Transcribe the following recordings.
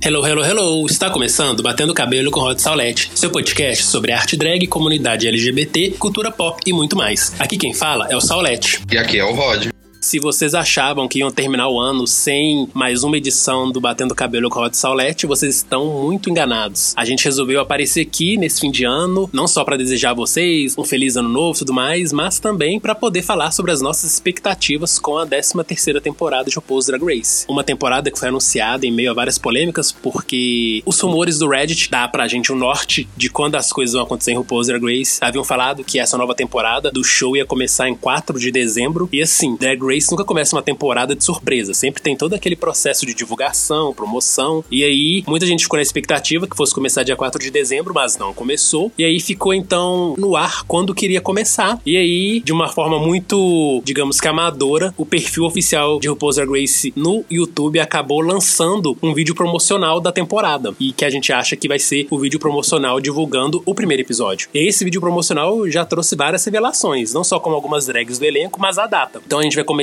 Hello, hello, hello! Está começando Batendo Cabelo com Rod Saulete, seu podcast sobre arte drag, comunidade LGBT, cultura pop e muito mais. Aqui quem fala é o Saulete. E aqui é o Rod. Se vocês achavam que iam terminar o ano sem mais uma edição do Batendo Cabelo com a Rod Saulete, vocês estão muito enganados. A gente resolveu aparecer aqui nesse fim de ano, não só para desejar a vocês um feliz ano novo e tudo mais, mas também para poder falar sobre as nossas expectativas com a 13 terceira temporada de RuPaul's Drag Race. Uma temporada que foi anunciada em meio a várias polêmicas, porque os rumores do Reddit dá pra gente um norte de quando as coisas vão acontecer em RuPaul's Drag Race. Haviam falado que essa nova temporada do show ia começar em 4 de dezembro, e assim, Drag Race nunca começa uma temporada de surpresa. Sempre tem todo aquele processo de divulgação, promoção. E aí, muita gente ficou na expectativa que fosse começar dia 4 de dezembro, mas não começou. E aí ficou então no ar quando queria começar. E aí, de uma forma muito, digamos que amadora, o perfil oficial de RuPaul's Drag Race no YouTube acabou lançando um vídeo promocional da temporada. E que a gente acha que vai ser o vídeo promocional divulgando o primeiro episódio. E esse vídeo promocional já trouxe várias revelações, não só como algumas drags do elenco, mas a data. Então a gente vai começar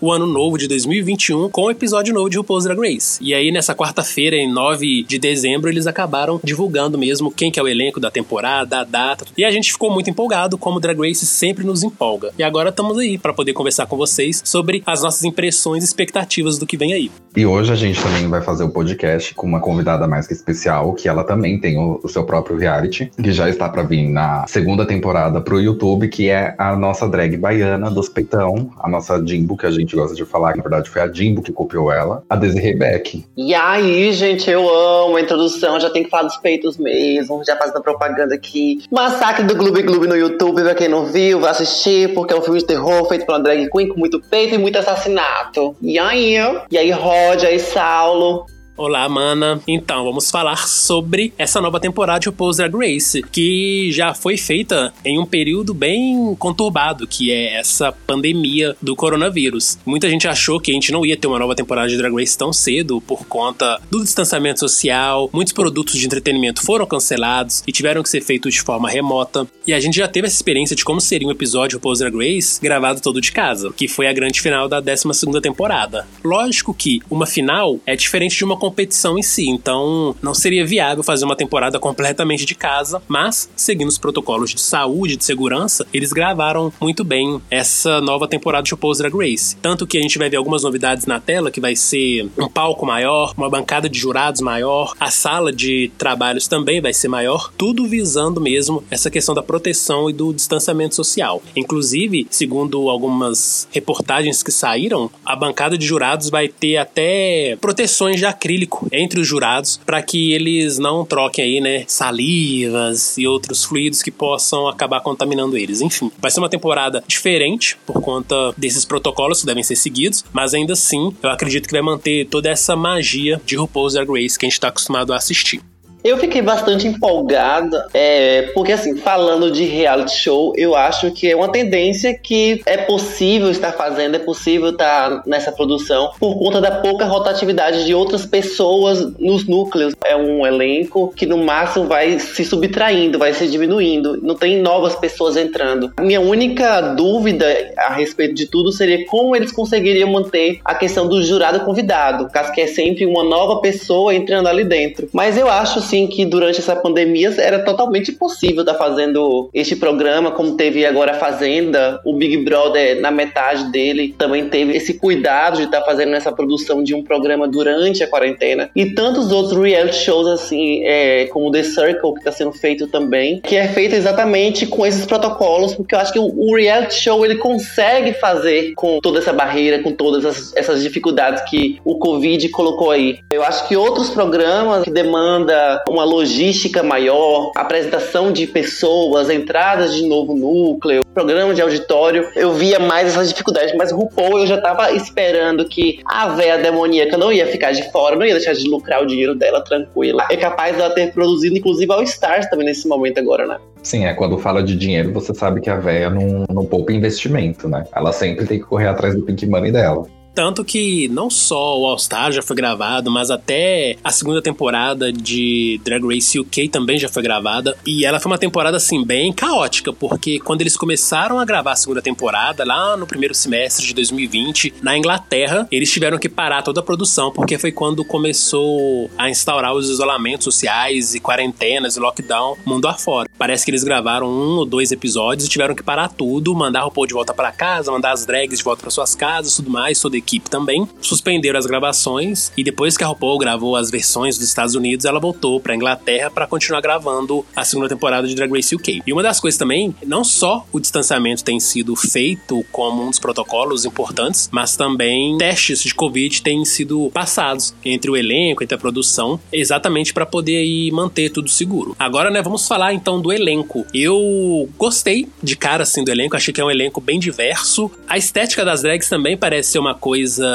o ano novo de 2021 com o episódio novo de RuPaul's Drag Race. E aí nessa quarta-feira, em 9 de dezembro, eles acabaram divulgando mesmo quem que é o elenco da temporada, a data. E a gente ficou muito empolgado, como Drag Race sempre nos empolga. E agora estamos aí para poder conversar com vocês sobre as nossas impressões e expectativas do que vem aí. E hoje a gente também vai fazer o podcast com uma convidada mais que especial, que ela também tem o, o seu próprio reality, que já está para vir na segunda temporada pro YouTube, que é a nossa drag baiana dos peitão, a nossa Jimbo, que a gente gosta de falar, que na verdade foi a Jimbo que copiou ela, a Desiree Beck. E aí, gente, eu amo a introdução, já tem que falar dos peitos mesmo, já fazendo propaganda aqui. Massacre do Gloob Gloob no YouTube, pra quem não viu, vai assistir, porque é um filme de terror feito pela drag queen com muito peito e muito assassinato. E aí, e aí, Rod, aí, Saulo. Olá, mana. Então, vamos falar sobre essa nova temporada de RuPaul's Drag Race, que já foi feita em um período bem conturbado, que é essa pandemia do coronavírus. Muita gente achou que a gente não ia ter uma nova temporada de Drag Race tão cedo por conta do distanciamento social. Muitos produtos de entretenimento foram cancelados e tiveram que ser feitos de forma remota. E a gente já teve essa experiência de como seria um episódio RuPaul's Drag Race gravado todo de casa, que foi a grande final da 12 segunda temporada. Lógico que uma final é diferente de uma competição em si, então não seria viável fazer uma temporada completamente de casa, mas seguindo os protocolos de saúde, de segurança, eles gravaram muito bem essa nova temporada de RuPaul's Drag Race. Tanto que a gente vai ver algumas novidades na tela, que vai ser um palco maior, uma bancada de jurados maior, a sala de trabalhos também vai ser maior, tudo visando mesmo essa questão da proteção e do distanciamento social. Inclusive, segundo algumas reportagens que saíram, a bancada de jurados vai ter até proteções de acrílico acrílico entre os jurados para que eles não troquem aí, né, salivas e outros fluidos que possam acabar contaminando eles. Enfim, vai ser uma temporada diferente por conta desses protocolos que devem ser seguidos, mas ainda assim, eu acredito que vai manter toda essa magia de RuPaul's Drag Race que a gente está acostumado a assistir. Eu fiquei bastante empolgada, é, porque assim, falando de reality show, eu acho que é uma tendência que é possível estar fazendo, é possível estar nessa produção, por conta da pouca rotatividade de outras pessoas nos núcleos. É um elenco que no máximo vai se subtraindo, vai se diminuindo, não tem novas pessoas entrando. A minha única dúvida a respeito de tudo seria como eles conseguiriam manter a questão do jurado convidado, caso que é sempre uma nova pessoa entrando ali dentro. Mas eu acho assim que durante essa pandemia era totalmente impossível estar tá fazendo este programa, como teve agora a Fazenda, o Big Brother na metade dele também teve esse cuidado de estar tá fazendo essa produção de um programa durante a quarentena e tantos outros reality shows assim, é, como The Circle que está sendo feito também, que é feito exatamente com esses protocolos, porque eu acho que o, reality show ele consegue fazer com toda essa barreira, com todas essas, essas dificuldades que o Covid colocou aí. Eu acho que outros programas que demanda uma logística maior, apresentação de pessoas, entradas de novo núcleo, programa de auditório, eu via mais essas dificuldades, mas RuPaul eu já tava esperando que a véia demoníaca não ia ficar de fora, não ia deixar de lucrar o dinheiro dela tranquila. É capaz dela ter produzido, inclusive, All Stars também nesse momento agora, né? Sim, é quando fala de dinheiro, você sabe que a véia não, não poupa investimento, né? Ela sempre tem que correr atrás do pink money dela. Tanto que não só o All Star já foi gravado, mas até a segunda temporada de Drag Race UK também já foi gravada. E ela foi uma temporada, assim, bem caótica, porque quando eles começaram a gravar a segunda temporada, lá no primeiro semestre de 2020, na Inglaterra, eles tiveram que parar toda a produção, porque foi quando começou a instaurar os isolamentos sociais e quarentenas e lockdown mundo afora. Parece que eles gravaram um ou dois episódios e tiveram que parar tudo, mandar o Paul de volta para casa, mandar as drags de volta para suas casas, tudo mais, a equipe também. Suspenderam as gravações e depois que a RuPaul gravou as versões dos Estados Unidos, ela voltou para Inglaterra para continuar gravando a segunda temporada de Drag Race UK. E uma das coisas também, não só o distanciamento tem sido feito como um dos protocolos importantes, mas também testes de Covid têm sido passados entre o elenco, entre a produção, exatamente para poder aí manter tudo seguro. Agora, né, vamos falar então do elenco. Eu gostei de cara assim do elenco, achei que é um elenco bem diverso. A estética das drags também parece ser uma coisa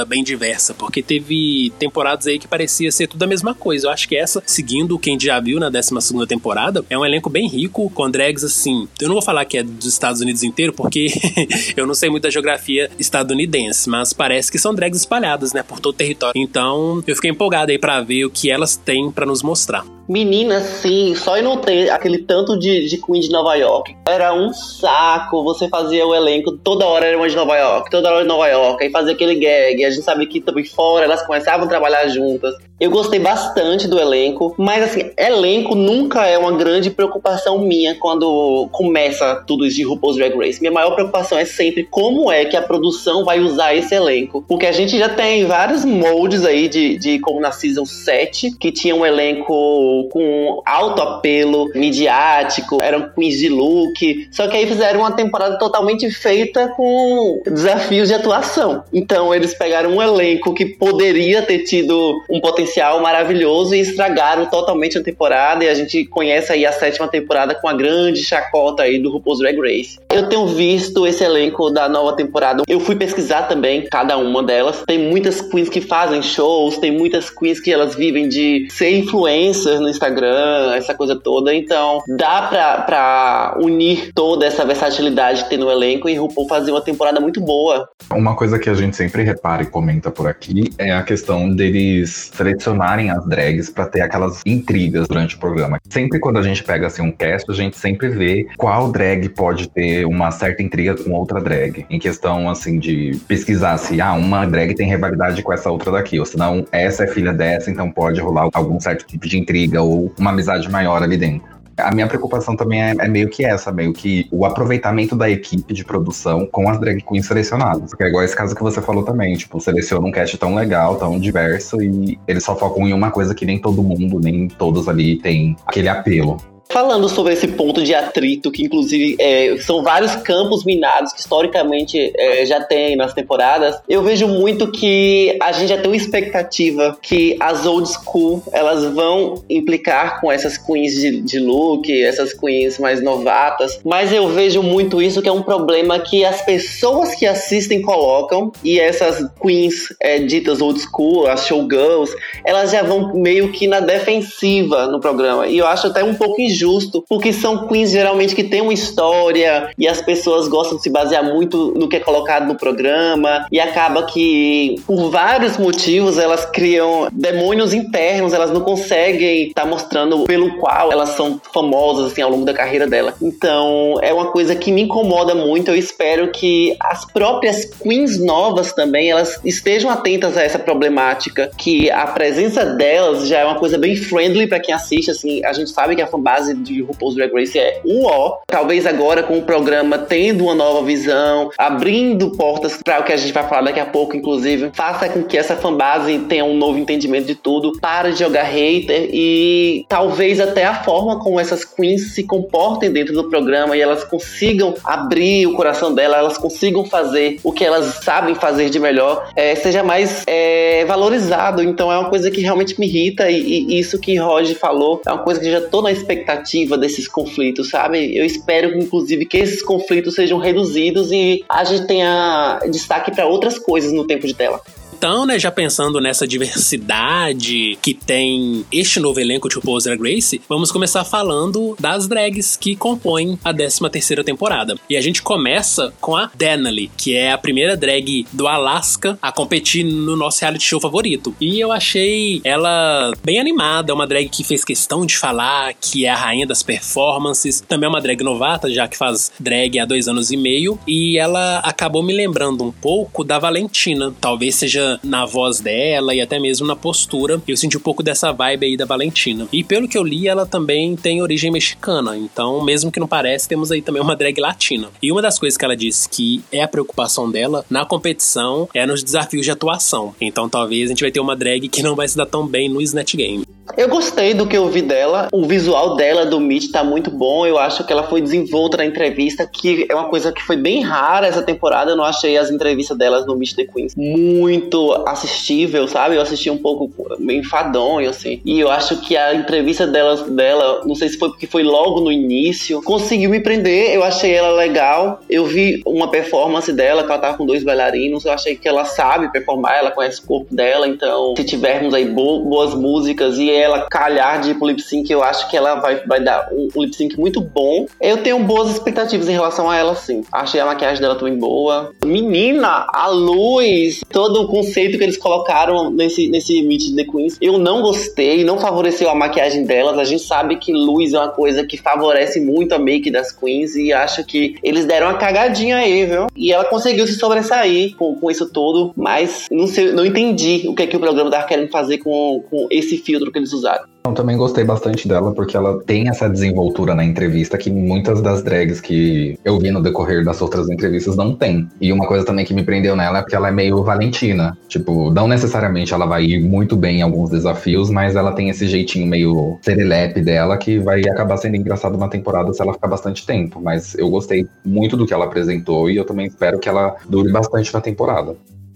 bem diversa, porque teve temporadas aí que parecia ser tudo a mesma coisa. Eu acho que essa, seguindo quem já viu na 12 segunda temporada, é um elenco bem rico, com drags assim. Eu não vou falar que é dos Estados Unidos inteiro, porque eu não sei muito da geografia estadunidense, mas parece que são drags espalhadas, né, por todo o território. Então, eu fiquei empolgado aí para ver o que elas têm para nos mostrar. Menina, sim, só em não ter aquele tanto de, de Queen de Nova York. Era um saco. Você fazia o elenco, toda hora era uma de Nova York, toda hora de Nova York, aí fazia aquele gag. A gente sabe que também fora elas começavam a trabalhar juntas. Eu gostei bastante do elenco, mas assim, elenco nunca é uma grande preocupação minha quando começa tudo isso de RuPaul's Drag Race. Minha maior preocupação é sempre como é que a produção vai usar esse elenco. Porque a gente já tem vários moldes aí de, de como na Season 7, que tinha um elenco com alto apelo midiático, eram queens de look, só que aí fizeram uma temporada totalmente feita com desafios de atuação. Então eles pegaram um elenco que poderia ter tido um potencial potencial maravilhoso e estragaram totalmente a temporada. E a gente conhece aí a sétima temporada com a grande chacota aí do RuPaul's Drag Race. Eu tenho visto esse elenco da nova temporada. Eu fui pesquisar também cada uma delas. Tem muitas queens que fazem shows, tem muitas queens que elas vivem de ser influencers no Instagram, essa coisa toda. Então, dá pra, pra unir toda essa versatilidade que tem no elenco e RuPaul fazer uma temporada muito boa. Uma coisa que a gente sempre repara e comenta por aqui é a questão deles selecionarem as drags para ter aquelas intrigas durante o programa. Sempre quando a gente pega assim um cast, a gente sempre vê qual drag pode ter uma certa intriga com outra drag. Em questão assim de pesquisar se ah, uma drag tem rivalidade com essa outra daqui, ou senão essa é filha dessa, então pode rolar algum certo tipo de intriga ou uma amizade maior ali dentro. A minha preocupação também é, é, meio que essa, meio que o aproveitamento da equipe de produção com as drag queens selecionadas. Porque é igual esse caso que você falou também, tipo, seleciona um cast tão legal, tão diverso, e eles só focam em uma coisa que nem todo mundo, nem todos ali tem aquele apelo. Falando sobre esse ponto de atrito, que inclusive é, são vários campos minados que historicamente é, já tem nas temporadas, eu vejo muito que a gente já tem uma expectativa que as old school elas vão implicar com essas queens de, de look, essas queens mais novatas, mas eu vejo muito isso que é um problema que as pessoas que assistem colocam e essas queens é, ditas old school, as showgirls, elas já vão meio que na defensiva no programa. E eu acho até um pouco injusto injusto, porque são queens geralmente que têm uma história e as pessoas gostam de se basear muito no que é colocado no programa e acaba que por vários motivos elas criam demônios internos, elas não conseguem estar tá mostrando pelo qual elas são famosas assim ao longo da carreira dela. Então, é uma coisa que me incomoda muito. Eu espero que as próprias queens novas também elas estejam atentas a essa problemática, que a presença delas já é uma coisa bem friendly para quem assiste, assim, a gente sabe que a fanbase base de RuPaul's Drag Race é o ó. Talvez agora com o programa tendo uma nova visão, abrindo portas para o que a gente vai falar daqui a pouco, inclusive, faça com que essa fanbase tenha um novo entendimento de tudo, para de jogar hater e talvez até a forma como essas queens se comportem dentro do programa e elas consigam abrir o coração dela, elas consigam fazer o que elas sabem fazer de melhor, é, seja mais é, valorizado. Então é uma coisa que realmente me irrita e, e isso que Roger falou é uma coisa que já tô na expectativa desses conflitos, sabe? Eu espero, inclusive, que esses conflitos sejam reduzidos e a gente tenha destaque para outras coisas no tempo de tela. Então, né, já pensando nessa diversidade que tem este novo elenco de RuPaul's Drag Race, vamos começar falando das drags que compõem a 13 terceira temporada. E a gente começa com a Denali, que é a primeira drag do Alaska a competir no nosso reality show favorito. E eu achei ela bem animada, é uma drag que fez questão de falar que é a rainha das performances, também é uma drag novata, já que faz drag há dois anos e meio, e ela acabou me lembrando um pouco da Valentina, talvez seja na voz dela e até mesmo na postura. Eu senti um pouco dessa vibe aí da Valentina. E pelo que eu li, ela também tem origem mexicana, então mesmo que não pareça, temos aí também uma drag latina. E uma das coisas que ela disse que é a preocupação dela na competição é nos desafios de atuação. Então talvez a gente vai ter uma drag que não vai se dar tão bem no Snatch Game. Eu gostei do que eu vi dela. O visual dela do Meet tá muito bom. Eu acho que ela foi desenvolta na entrevista, que é uma coisa que foi bem rara essa temporada. Eu não achei as entrevistas delas no Meet the Queens muito assistível, sabe? Eu assisti um pouco meio enfadonho, assim. E eu acho que a entrevista dela, não sei se foi porque foi logo no início, conseguiu me prender. Eu achei ela legal. Eu vi uma performance dela, que ela tava com dois bailarinos. Eu achei que ela sabe performar, ela conhece o corpo dela. Então, se tivermos aí boas músicas e ela calhar de ir pro lip sync, eu acho que ela vai, vai dar um, um lip sync muito bom. Eu tenho boas expectativas em relação a ela, sim. Achei a maquiagem dela também boa. Menina, a luz, todo o conceito que eles colocaram nesse, nesse Meet the Queens, eu não gostei, não favoreceu a maquiagem delas. A gente sabe que luz é uma coisa que favorece muito a make das Queens e acho que eles deram uma cagadinha aí, viu? E ela conseguiu se sobressair com, com isso tudo, mas não sei, não entendi o que, é que o programa tava querendo fazer com, com esse filtro que eles usaram. Eu também gostei bastante dela, porque ela tem essa desenvoltura na entrevista que muitas das drags que eu vi no decorrer das outras entrevistas não tem. E uma coisa também que me prendeu nela é porque ela é meio valentina. Tipo, não necessariamente ela vai ir muito bem em alguns desafios, mas ela tem esse jeitinho meio serelepe dela que vai acabar sendo engraçado uma temporada se ela ficar bastante tempo. Mas eu gostei muito do que ela apresentou e eu também espero que ela dure bastante na temporada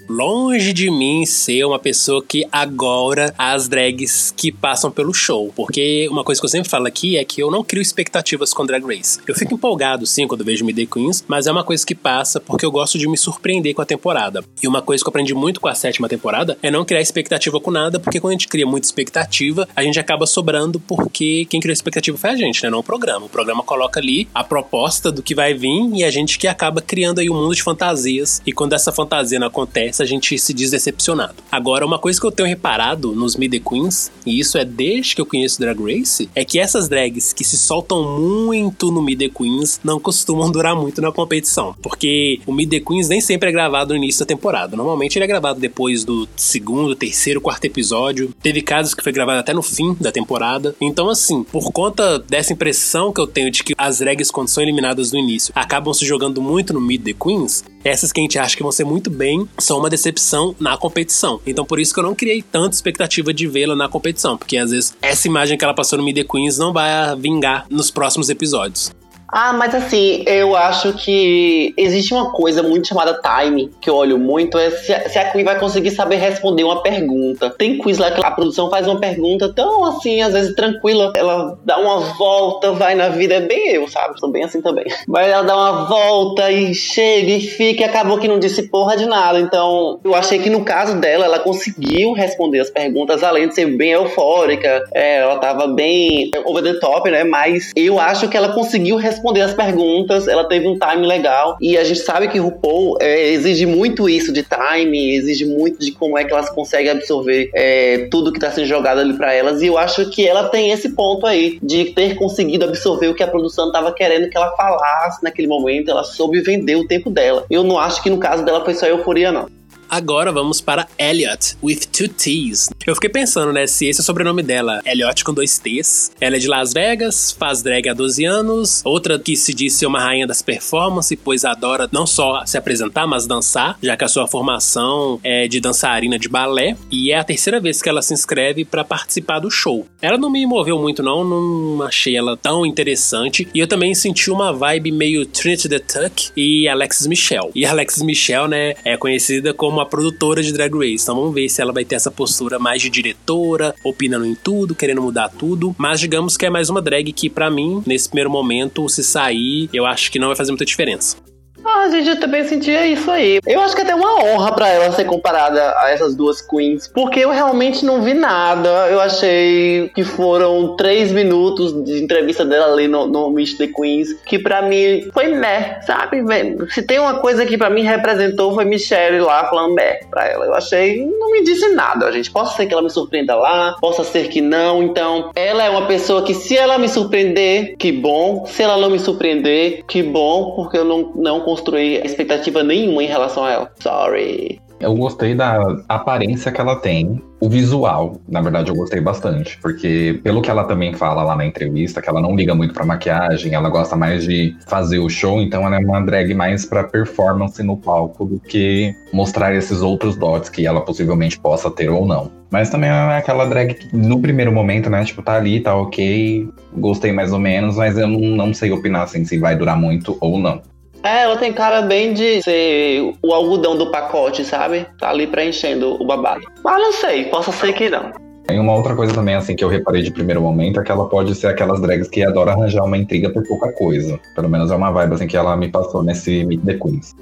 longe de mim ser uma pessoa que agora as drags que passam pelo show. Porque uma coisa que eu sempre falo aqui é que eu não crio expectativas com Drag Race. Eu fico empolgado, sim, quando vejo Me The Queens, mas é uma coisa que passa porque eu gosto de me surpreender com a temporada. E uma coisa que eu aprendi muito com a sétima temporada é não criar expectativa com nada, porque quando a gente cria muita expectativa, a gente acaba sobrando porque quem criou a expectativa foi a gente, né? Não o programa. O programa coloca ali a proposta do que vai vir e a gente que acaba criando aí um mundo de fantasias. E quando essa fantasia não acontece, a gente se diz decepcionado. Agora, uma coisa que eu tenho reparado nos Mid Queens, e isso é desde que eu conheço Drag Race, é que essas drags que se soltam muito no Mid Queens não costumam durar muito na competição. Porque o Mid Queens nem sempre é gravado no início da temporada. Normalmente ele é gravado depois do segundo, terceiro, quarto episódio. Teve casos que foi gravado até no fim da temporada. Então, assim, por conta dessa impressão que eu tenho de que as drags, quando são eliminadas no início, acabam se jogando muito no Mid Queens, essas que a gente acha que vão ser muito bem são uma uma decepção na competição. Então por isso que eu não criei tanta expectativa de vê-la na competição, porque às vezes essa imagem que ela passou no Mid Queens não vai vingar nos próximos episódios. Ah, mas assim, eu acho que existe uma coisa muito chamada time, que eu olho muito, é se a, se a Queen vai conseguir saber responder uma pergunta. Tem quiz lá que a produção faz uma pergunta tão assim, às vezes tranquila, ela dá uma volta, vai na vida, é bem eu, sabe? Sou bem assim também. Mas ela dá uma volta e chega e fica e acabou que não disse porra de nada. Então, eu achei que no caso dela, ela conseguiu responder as perguntas, além de ser bem eufórica, é, ela tava bem over the top, né? Mas eu acho que ela conseguiu responder responder as perguntas, ela teve um time legal. E a gente sabe que RuPaul é, exige muito isso de time, exige muito de como é que elas conseguem absorver é, tudo que tá sendo jogado ali para elas. E eu acho que ela tem esse ponto aí de ter conseguido absorver o que a produção tava querendo que ela falasse naquele momento. Ela soube vender o tempo dela. Eu não acho que no caso dela foi só euforia, não. Agora vamos para Elliot, with two T's. Eu fiquei pensando, né, se esse é o sobrenome dela, Elliot com dois T's. Ela é de Las Vegas, faz drag há 12 anos, outra que se diz ser uma rainha das performances, pois adora não só se apresentar, mas dançar, já que a sua formação é de dançarina de balé, e é a terceira vez que ela se inscreve para participar do show. Ela não me moveu muito não, não achei ela tão interessante, e eu também senti uma vibe meio Trinity the Tuck e Alexis Michelle. E Alexis Michelle, né, é conhecida como uma produtora de Drag Race. Então vamos ver se ela vai ter essa postura mais de diretora, opinando em tudo, querendo mudar tudo. Mas digamos que é mais uma drag que, para mim, nesse primeiro momento, se sair, eu acho que não vai fazer muita diferença. A gente também sentia isso aí. Eu acho que é até uma honra para ela ser comparada a essas duas queens, porque eu realmente não vi nada. Eu achei que foram três minutos de entrevista dela ali no, no Meet the Queens, que para mim foi meh, sabe? Se tem uma coisa que para mim representou foi Michelle lá falando meh pra ela. Eu achei, não me disse nada, gente. Possa ser que ela me surpreenda lá, possa ser que não. Então, ela é uma pessoa que se ela me surpreender, que bom. Se ela não me surpreender, que bom, porque eu não, não construí expectativa nenhuma em relação a ela. Sorry. Eu gostei da aparência que ela tem, o visual, na verdade, eu gostei bastante, porque pelo que ela também fala lá na entrevista, que ela não liga muito pra maquiagem, ela gosta mais de fazer o show, então ela é uma drag mais pra performance no palco do que mostrar esses outros dots que ela possivelmente possa ter ou não. Mas também é aquela drag que, no primeiro momento, né, tipo, tá ali, tá ok, gostei mais ou menos, mas eu não sei opinar assim se vai durar muito ou não. É, ela tem cara bem de ser o algodão do pacote, sabe? Tá ali preenchendo o babado. Mas não sei, possa ser que não. Tem uma outra coisa também, assim, que eu reparei de primeiro momento, é que ela pode ser aquelas drags que adora arranjar uma intriga por pouca coisa. Pelo menos é uma vibe, assim, que ela me passou nesse Meet the Queens.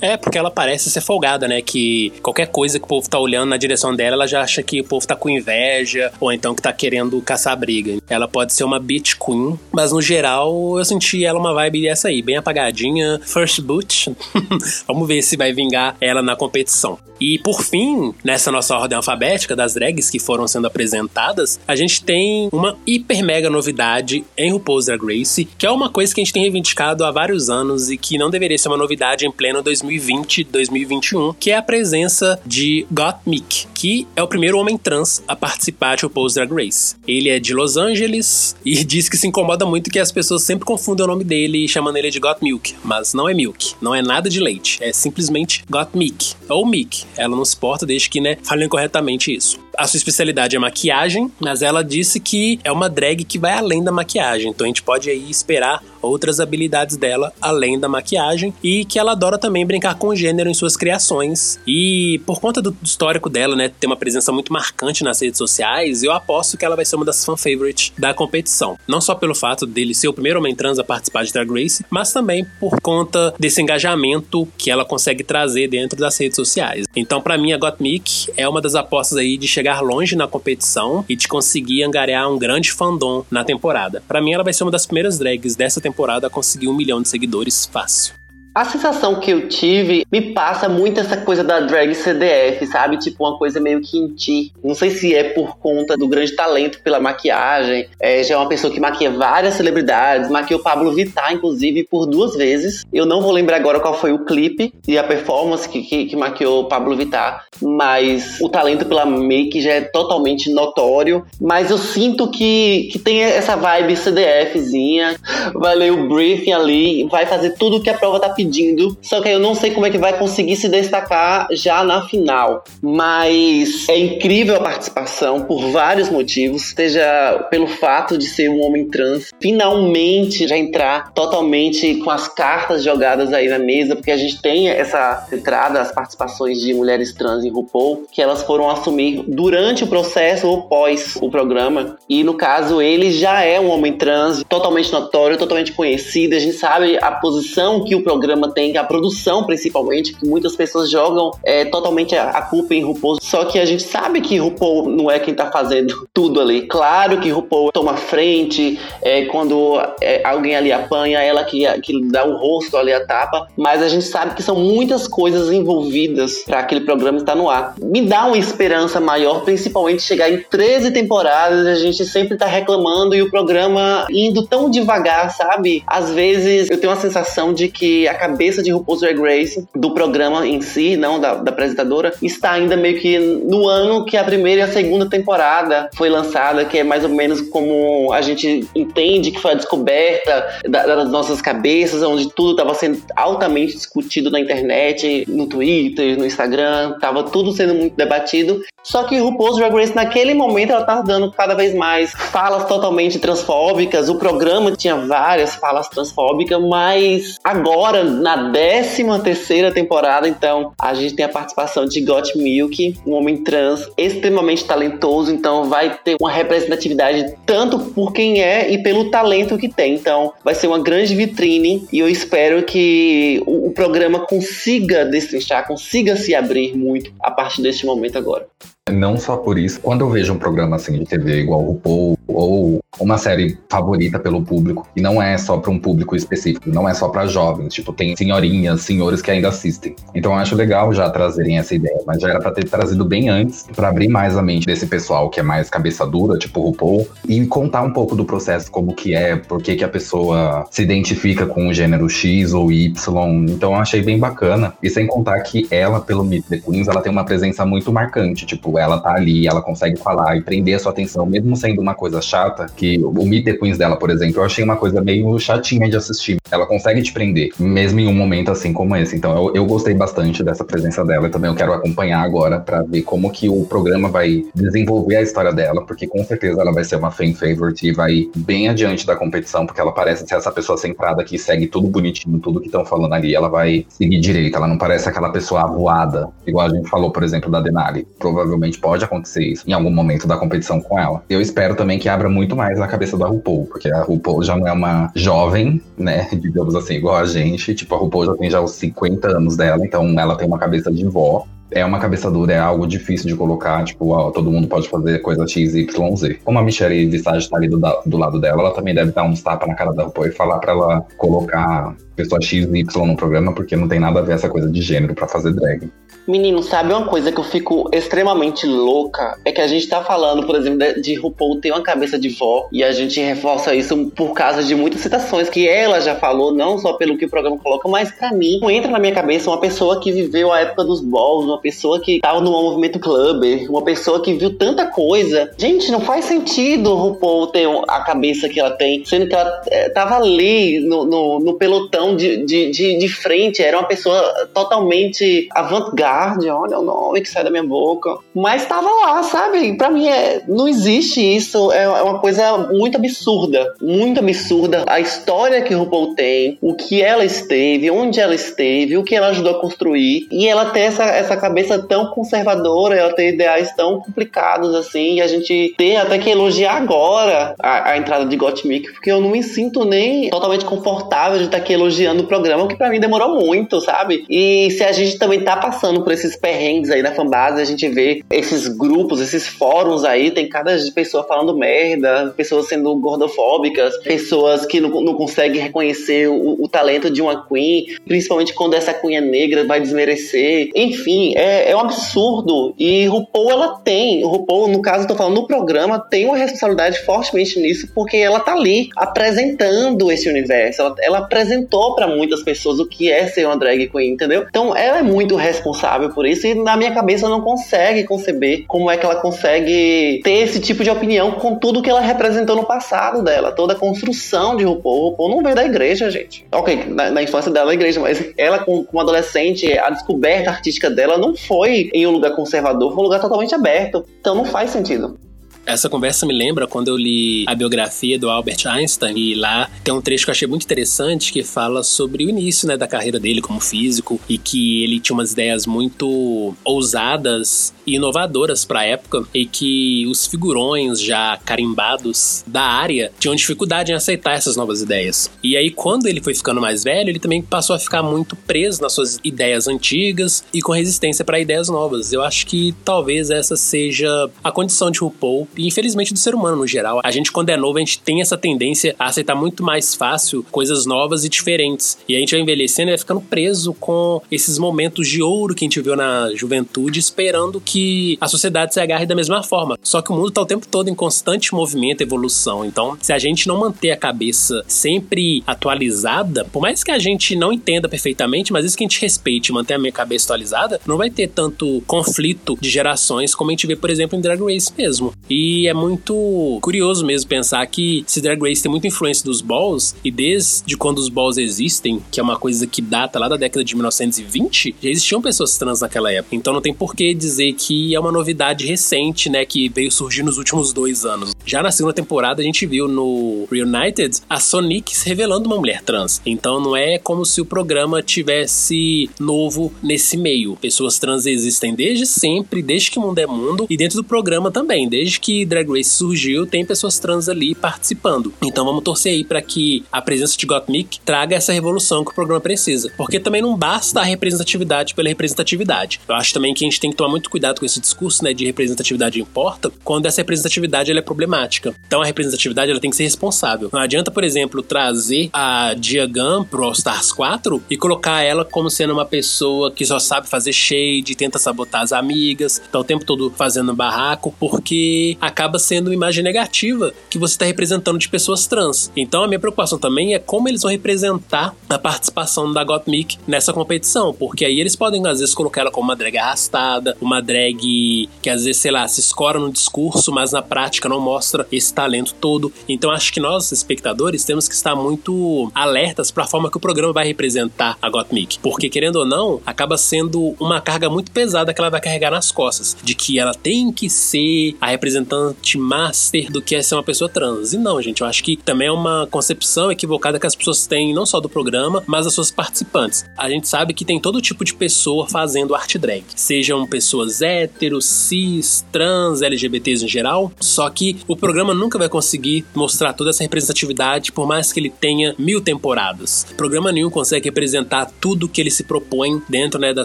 É, porque ela parece ser folgada, né? Que qualquer coisa que o povo tá olhando na direção dela, ela já acha que o povo tá com inveja, ou então que tá querendo caçar briga. Ela pode ser uma beach queen, mas no geral eu senti ela uma vibe dessa aí, bem apagadinha, first boot. Vamos ver se vai vingar ela na competição. E por fim, nessa nossa ordem alfabética das drags que foram sendo apresentadas, a gente tem uma hiper mega novidade em RuPaul's Drag Race, que é uma coisa que a gente tem reivindicado há vários anos e que não deveria ser uma novidade em pleno 2020-2021, que é a presença de Gottmik, que é o primeiro homem trans a participar de RuPaul's Drag Race. Ele é de Los Angeles e diz que se incomoda muito que as pessoas sempre confundem o nome dele chamando ele de Gottmilk, mas não é milk, não é nada de leite, é simplesmente Gottmik ou Mick. Ela não se importa desde que, né, falem corretamente isso. A sua especialidade é maquiagem, mas ela disse que é uma drag que vai além da maquiagem. Então a gente pode aí esperar outras habilidades dela além da maquiagem e que ela adora também brincar com gênero em suas criações. E por conta do histórico dela, né, ter uma presença muito marcante nas redes sociais, eu aposto que ela vai ser uma das fan favorites da competição. Não só pelo fato dele ser o primeiro homem trans a participar de Drag Race, mas também por conta desse engajamento que ela consegue trazer dentro das redes sociais. Então, para mim, a Gottmik é uma das apostas aí de chegar longe na competição e de conseguir angariar um grande fandom na temporada. Para mim, ela vai ser uma das primeiras drags dessa temporada a conseguir um milhão de seguidores fácil. A sensação que eu tive me passa muito essa coisa da drag CDF, sabe? Tipo, uma coisa meio que em ti. Não sei se é por conta do grande talento pela maquiagem. É, já é uma pessoa que maquia várias celebridades, maquiou Pablo Vittar, inclusive, por duas vezes. Eu não vou lembrar agora qual foi o clipe e a performance que, que, que maquiou Pablo Vittar, mas o talento pela make já é totalmente notório. Mas eu sinto que, que tem essa vibe CDFzinha. Vai ler o briefing ali, vai fazer tudo que a prova tá pedindo pedindo. Só que eu não sei como é que vai conseguir se destacar já na final. Mas é incrível a participação por vários motivos. Seja pelo fato de ser um homem trans, finalmente já entrar totalmente com as cartas jogadas aí na mesa, porque a gente tem essa entrada, as participações de mulheres trans em RuPaul, que elas foram assumir durante o processo ou pós o programa. E no caso, ele já é um homem trans, totalmente notório, totalmente conhecido. A gente sabe a posição que o programa programa tem, a produção principalmente, que muitas pessoas jogam é, totalmente a, a, culpa em RuPaul. Só que a gente sabe que RuPaul não é quem tá fazendo tudo ali. Claro que RuPaul toma frente, é, quando é, alguém ali apanha, ela que, que dá o rosto ali, a tapa, mas a gente sabe que são muitas coisas envolvidas para aquele programa estar no ar. Me dá uma esperança maior, principalmente chegar em 13 temporadas, a gente sempre tá reclamando e o programa indo tão devagar, sabe? Às vezes eu tenho a sensação de que a cabeça de RuPaul's Drag Race, do programa em si, não da, da apresentadora, está ainda meio que no ano que a primeira e a segunda temporada foi lançada, que é mais ou menos como a gente entende que foi a descoberta da, das nossas cabeças, onde tudo estava sendo altamente discutido na internet, no Twitter, no Instagram, estava tudo sendo muito debatido. Só que RuPaul's Drag Race, naquele momento, ela estava dando cada vez mais falas totalmente transfóbicas. O programa tinha várias falas transfóbicas, mas agora, na 13 terceira temporada, então a gente tem a participação de Got Milk, um homem trans extremamente talentoso, então vai ter uma representatividade tanto por quem é e pelo talento que tem. Então vai ser uma grande vitrine e eu espero que o, o programa consiga destrinchar, consiga se abrir muito a partir deste momento agora. Não só por isso, quando eu vejo um programa assim de TV igual o RuPaul ou uma série favorita pelo público, e não é só para um público específico, não é só para jovens, tipo, tem senhorinhas, senhores que ainda assistem. Então eu acho legal já trazerem essa ideia, mas já era para ter trazido bem antes, para abrir mais a mente desse pessoal que é mais cabeça dura, tipo o RuPaul, e contar um pouco do processo, como que é, por que que a pessoa se identifica com o gênero X ou Y. Então eu achei bem bacana. E sem contar que ela, pelo Meet the Queens, ela tem uma presença muito marcante, tipo, ela tá ali, ela consegue falar e prender a sua atenção, mesmo sendo uma coisa chata, que o Meet the Queens dela, por exemplo, eu achei uma coisa meio chatinha de assistir. Ela consegue te prender, mesmo em um momento assim como esse. Então eu, eu gostei bastante dessa presença dela e também eu quero acompanhar agora para ver como que o programa vai desenvolver a história dela, porque com certeza ela vai ser uma fan favorite e vai bem adiante da competição, porque ela parece ser essa pessoa centrada que segue tudo bonitinho, tudo que estão falando ali, ela vai seguir direito, ela não parece aquela pessoa avoada, igual a gente falou, por exemplo, da Denali. Provavelmente pode acontecer isso em algum momento da competição com ela. Eu espero também que abra muito mais a cabeça da RuPaul, porque a RuPaul já não é uma jovem, né, digamos assim, igual a gente. Tipo, a RuPaul já tem já os 50 anos dela, então ela tem uma cabeça de vó é uma cabeça dura, é algo difícil de colocar, tipo, ó, todo mundo pode fazer coisa X, Y, Z. Como a Michelle Visage tá ali do, do lado dela, ela também deve dar uns tapas na cara da RuPaul e falar pra ela colocar pessoa X Y no programa, porque não tem nada a ver essa coisa de gênero para fazer drag. Menino, sabe uma coisa que eu fico extremamente louca? É que a gente tá falando, por exemplo, de RuPaul ter uma cabeça de vó, e a gente reforça isso por causa de muitas citações que ela já falou, não só pelo que o programa coloca, mas para mim, entra na minha cabeça uma pessoa que viveu a época dos balls, uma pessoa que tava no movimento clubber, uma pessoa que viu tanta coisa. Gente, não faz sentido RuPaul ter a cabeça que ela tem, sendo que ela é, tava ali no, no, no pelotão de, de, de, de frente, era uma pessoa totalmente avant-garde olha o nome que sai da minha boca. Mas tava lá, sabe? Pra mim é, não existe isso. É, é uma coisa muito absurda. Muito absurda. A história que RuPaul tem, o que ela esteve, onde ela esteve, o que ela ajudou a construir. E ela ter essa, essa cabeça tão conservadora, ela ter ideais tão complicados assim. E a gente ter até que elogiar agora a, a entrada de Gottmik, porque eu não me sinto nem totalmente confortável de estar aqui elogiando o programa, que para mim demorou muito, sabe? E se a gente também tá passando por esses perrengues aí na fanbase, a gente vê esses grupos, esses fóruns aí, tem cada pessoa falando merda, pessoas sendo gordofóbicas, pessoas que não, não conseguem reconhecer o, o, talento de uma queen, principalmente quando essa queen é negra, vai desmerecer. Enfim, é, é um absurdo. E RuPaul, ela tem, RuPaul, no caso, eu tô falando no programa, tem uma responsabilidade fortemente nisso, porque ela tá ali apresentando esse universo. Ela, ela apresentou para muitas pessoas o que é ser uma drag queen, entendeu? Então, ela é muito responsável responsável por isso e na minha cabeça não consegue conceber como é que ela consegue ter esse tipo de opinião com tudo que ela representou no passado dela, toda a construção de RuPaul. RuPaul não veio da igreja, gente. Ok, na, na infância dela na igreja, mas ela como, como adolescente, a descoberta artística dela não foi em um lugar conservador, foi um lugar totalmente aberto. Então não faz sentido. Essa conversa me lembra quando eu li a biografia do Albert Einstein e lá tem um trecho que eu achei muito interessante que fala sobre o início né, da carreira dele como físico e que ele tinha umas ideias muito ousadas e inovadoras para a época e que os figurões já carimbados da área tinham dificuldade em aceitar essas novas ideias. E aí quando ele foi ficando mais velho, ele também passou a ficar muito preso nas suas ideias antigas e com resistência para ideias novas. Eu acho que talvez essa seja a condição de RuPaul e infelizmente do ser humano no geral. A gente, quando é novo, a gente tem essa tendência a aceitar muito mais fácil coisas novas e diferentes. E a gente vai envelhecendo e vai ficando preso com esses momentos de ouro que a gente viu na juventude, esperando que a sociedade se agarre da mesma forma. Só que o mundo está o tempo todo em constante movimento evolução. Então, se a gente não manter a cabeça sempre atualizada, por mais que a gente não entenda perfeitamente, mas isso que a gente respeite manter a minha cabeça atualizada, não vai ter tanto conflito de gerações como a gente vê, por exemplo, em Drag Race mesmo. E é muito curioso mesmo pensar que se Drag Race tem muita influência dos balls, e desde quando os balls existem, que é uma coisa que data lá da década de 1920, já existiam pessoas trans naquela época. Então não tem por que dizer que é uma novidade recente, né, que veio surgir nos últimos dois anos. Já na segunda temporada, a gente viu no Reunited a Sonic se revelando uma mulher trans. Então não é como se o programa tivesse novo nesse meio. Pessoas trans existem desde sempre, desde que o mundo é mundo, e dentro do programa também. Desde que Drag Race surgiu, tem pessoas trans ali participando. Então vamos torcer aí para que a presença de Gottmik traga essa revolução que o programa precisa. Porque também não basta a representatividade pela representatividade. Eu acho também que a gente tem que tomar muito cuidado com esse discurso, né, de representatividade importa, quando essa representatividade ela é problemática. Então a representatividade ela tem que ser responsável. Não adianta, por exemplo, trazer a Diagan pro All Stars 4 e colocar ela como sendo uma pessoa que só sabe fazer shade, tenta sabotar as amigas, tá o tempo todo fazendo barraco, porque acaba sendo uma imagem negativa que você está representando de pessoas trans. Então a minha preocupação também é como eles vão representar a participação da Gottmik nessa competição, porque aí eles podem às vezes colocar ela como uma drag arrastada, uma drag que às vezes, sei lá, se escora no discurso, mas na prática não mostra esse talento todo. Então acho que nós, espectadores, temos que estar muito alertas para a forma que o programa vai representar a Gottmik, porque querendo ou não, acaba sendo uma carga muito pesada que ela vai carregar nas costas, de que ela tem que ser a representante master do que é ser uma pessoa trans. E não, gente, eu acho que também é uma concepção equivocada que as pessoas têm não só do programa, mas das suas participantes. A gente sabe que tem todo tipo de pessoa fazendo arte drag, sejam pessoas héteros, cis, trans, LGBTs em geral, só que o programa nunca vai conseguir mostrar toda essa representatividade, por mais que ele tenha mil temporadas. Programa nenhum consegue representar tudo que ele se propõe dentro né, da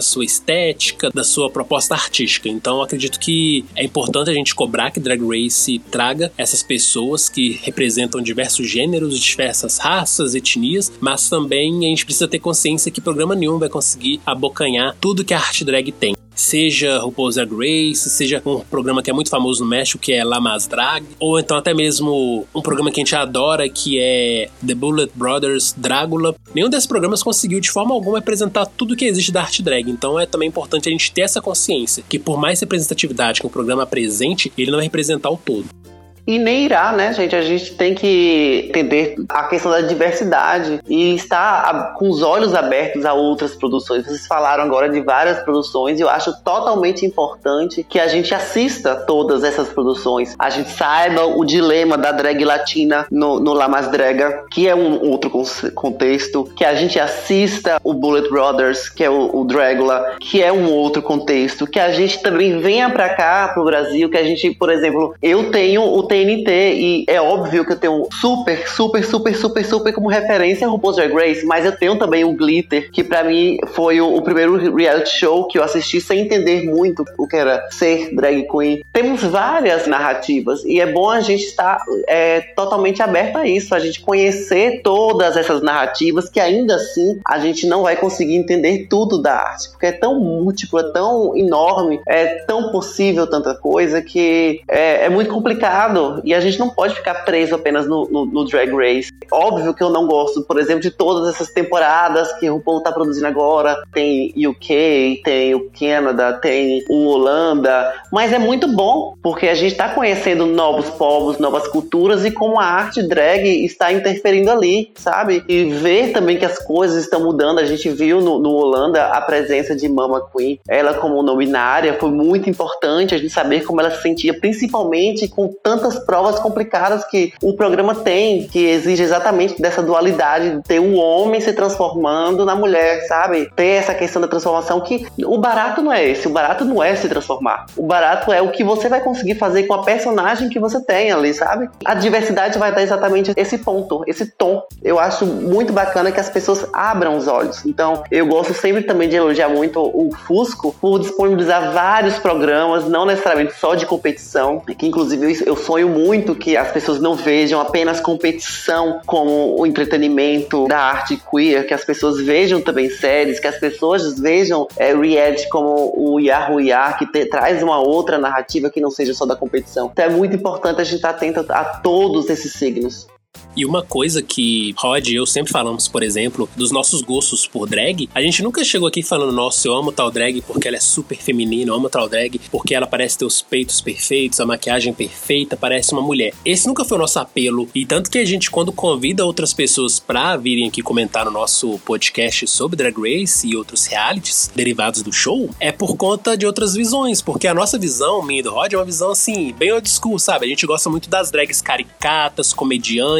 sua estética, da sua proposta artística. Então acredito que é importante a gente cobrar que Drag Race traga essas pessoas que representam diversos gêneros, diversas raças, etnias, mas também a gente precisa ter consciência que programa nenhum vai conseguir abocanhar tudo que a arte drag tem seja RuPaul's Drag Race, seja um programa que é muito famoso no México, que é La Mas Drag, ou então até mesmo um programa que a gente adora, que é The Bullet Brothers Drácula. Nenhum desses programas conseguiu de forma alguma apresentar tudo que existe da arte drag, então é também importante a gente ter essa consciência, que por mais representatividade que o programa apresente, ele não vai representar o todo. E nem irá, né, gente? A gente tem que entender a questão da diversidade e estar com os olhos abertos a outras produções. Vocês falaram agora de várias produções e eu acho totalmente importante que a gente assista todas essas produções. A gente saiba o dilema da drag latina no, no La Mas Drega, que é um outro contexto. Que a gente assista o Bullet Brothers, que é o, o Dragula, que é um outro contexto. Que a gente também venha pra cá, pro Brasil, que a gente, por exemplo, eu tenho o TNT e é óbvio que eu tenho super, super, super, super, super como referência a RuPaul's Drag Race, mas eu tenho também o Glitter, que para mim foi o, o, primeiro reality show que eu assisti sem entender muito o que era ser drag queen. Temos várias narrativas e é bom a gente estar é, totalmente aberto a isso, a gente conhecer todas essas narrativas que ainda assim a gente não vai conseguir entender tudo da arte, porque é tão múltiplo, é tão enorme, é tão possível tanta coisa que é, é muito complicado e a gente não pode ficar preso apenas no, no, no, Drag Race. Óbvio que eu não gosto, por exemplo, de todas essas temporadas que o RuPaul tá produzindo agora. Tem UK, tem o Canadá, tem o Holanda, mas é muito bom porque a gente tá conhecendo novos povos, novas culturas e como a arte drag está interferindo ali, sabe? E ver também que as coisas estão mudando. A gente viu no, no Holanda a presença de Mama Queen, ela como não binária, foi muito importante a gente saber como ela se sentia, principalmente com tantas tantas provas complicadas que o programa tem, que exige exatamente dessa dualidade de ter o homem se transformando na mulher, sabe? Ter essa questão da transformação que o barato não é esse, o barato não é se transformar. O barato é o que você vai conseguir fazer com a personagem que você tem ali, sabe? A diversidade vai dar exatamente esse ponto, esse tom. Eu acho muito bacana que as pessoas abram os olhos. Então, eu gosto sempre também de elogiar muito o Fusco por disponibilizar vários programas, não necessariamente só de competição, que inclusive eu sonho muito que as pessoas não vejam apenas competição como o entretenimento da arte queer, que as pessoas vejam também séries, que as pessoas vejam é, reality como o Yahoo Yah, que te, traz uma outra narrativa que não seja só da competição. Então é muito importante a gente estar atento a todos esses signos. E uma coisa que Rod e eu sempre falamos, por exemplo, dos nossos gostos por drag, a gente nunca chegou aqui falando, nossa, eu amo tal drag porque ela é super feminina, eu amo tal drag porque ela parece ter os peitos perfeitos, a maquiagem perfeita, parece uma mulher. Esse nunca foi o nosso apelo. E tanto que a gente, quando convida outras pessoas pra virem aqui comentar no nosso podcast sobre Drag Race e outros realities derivados do show, é por conta de outras visões. Porque a nossa visão, minha e do Rod, é uma visão assim, bem old school, sabe? A gente gosta muito das drags caricatas, comediantes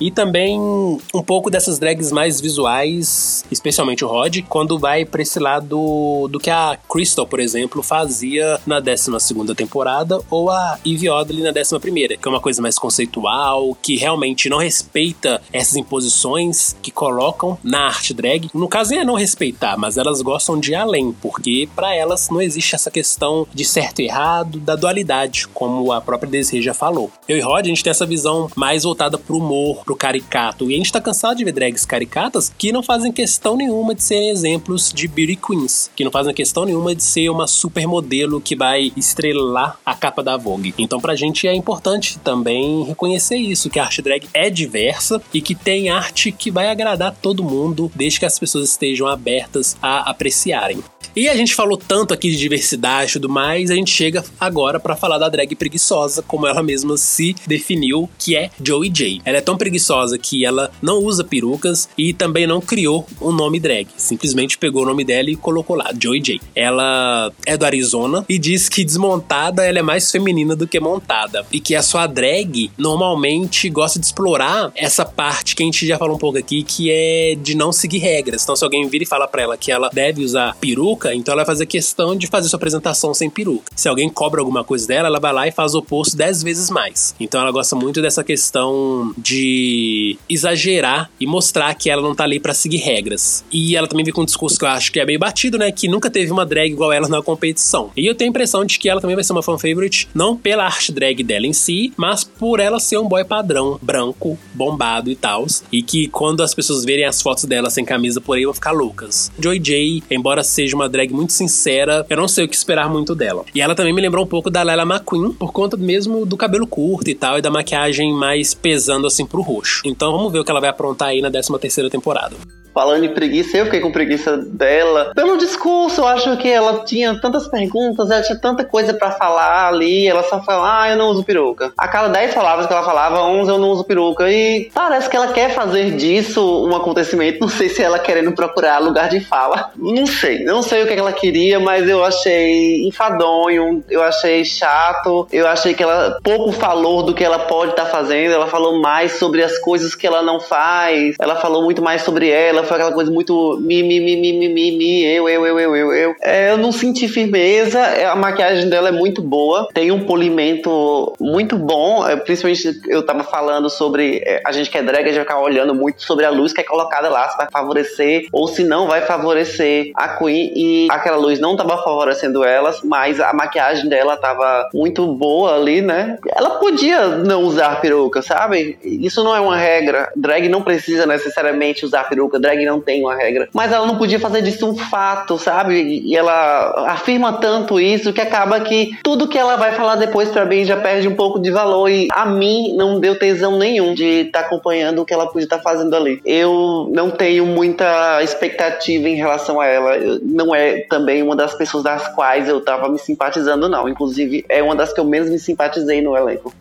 e também um pouco dessas drags mais visuais, especialmente o Rod, quando vai pra esse lado do que a Crystal, por exemplo, fazia na 12 temporada ou a Eve Oddly na 11, que é uma coisa mais conceitual, que realmente não respeita essas imposições que colocam na arte drag. No caso, é não respeitar, mas elas gostam de ir além, porque para elas não existe essa questão de certo e errado, da dualidade, como a própria Desiree já falou. Eu e Rod, a gente tem essa visão mais voltada pro humor pro caricato. E a gente tá cansado de ver drags caricatas que não fazem questão nenhuma de serem exemplos de beauty queens, que não fazem questão nenhuma de ser uma supermodelo que vai estrelar a capa da Vogue. Então pra gente é importante também reconhecer isso, que a arte drag é diversa e que tem arte que vai agradar todo mundo, desde que as pessoas estejam abertas a apreciarem. E a gente falou tanto aqui de diversidade e tudo mais, a gente chega agora para falar da drag preguiçosa, como ela mesma se definiu, que é Joey J. Ela é tão preguiçosa que ela não usa perucas e também não criou um nome drag. Simplesmente pegou o nome dela e colocou lá, Joey J. Ela é do Arizona e diz que desmontada ela é mais feminina do que montada. E que a sua drag normalmente gosta de explorar essa parte que a gente já falou um pouco aqui, que é de não seguir regras. Então, se alguém vir e falar pra ela que ela deve usar peruca, então ela vai fazer questão de fazer sua apresentação sem peruca. Se alguém cobra alguma coisa dela, ela vai lá e faz o oposto dez vezes mais. Então ela gosta muito dessa questão de exagerar e mostrar que ela não tá ali para seguir regras. E ela também vem com um discurso que eu acho que é meio batido, né? Que nunca teve uma drag igual ela na competição. E eu tenho a impressão de que ela também vai ser uma fan favorite, não pela arte drag dela em si, mas por ela ser um boy padrão, branco, bombado e tal. E que quando as pessoas verem as fotos dela sem camisa por aí vão ficar loucas. Joy J, embora seja uma drag muito sincera, eu não sei o que esperar muito dela. E ela também me lembrou um pouco da Layla McQueen, por conta mesmo do cabelo curto e tal, e da maquiagem mais pesando assim pro roxo. Então vamos ver o que ela vai aprontar aí na 13 terceira temporada. Falando em preguiça, eu fiquei com preguiça dela. Pelo discurso, eu acho que ela tinha tantas perguntas, ela tinha tanta coisa para falar ali. Ela só fala, ah, eu não uso peruca. A cada 10 palavras que ela falava, 11 eu não uso peruca. E parece que ela quer fazer disso um acontecimento. Não sei se ela querendo procurar lugar de fala. Não sei. Não sei o que ela queria, mas eu achei enfadonho, eu achei chato. Eu achei que ela pouco falou do que ela pode estar tá fazendo. Ela falou mais sobre as coisas que ela não faz. Ela falou muito mais sobre ela foi aquela coisa muito mi, mi, mi, mi, mi, mi, mi eu, eu, eu, eu, eu, eu. É, eu não senti firmeza, é, a maquiagem dela é muito boa, tem um polimento muito bom, é, principalmente eu tava falando sobre a gente que é drag, a gente vai ficar olhando muito sobre a luz que é colocada lá, se vai favorecer ou se não vai favorecer a Queen e aquela luz não tava favorecendo elas, mas a maquiagem dela tava muito boa ali, né? Ela podia não usar peruca, sabe? Isso não é uma regra. Drag não precisa necessariamente usar peruca drag não tem uma regra. Mas ela não podia fazer disso um fato, sabe? E ela afirma tanto isso que acaba que tudo que ela vai falar depois para mim já perde um pouco de valor. E a mim não deu tesão nenhum de estar tá acompanhando o que ela podia estar tá fazendo ali. Eu não tenho muita expectativa em relação a ela. Não é também uma das pessoas das quais eu tava me simpatizando, não. Inclusive, é uma das que eu menos me simpatizei no elenco.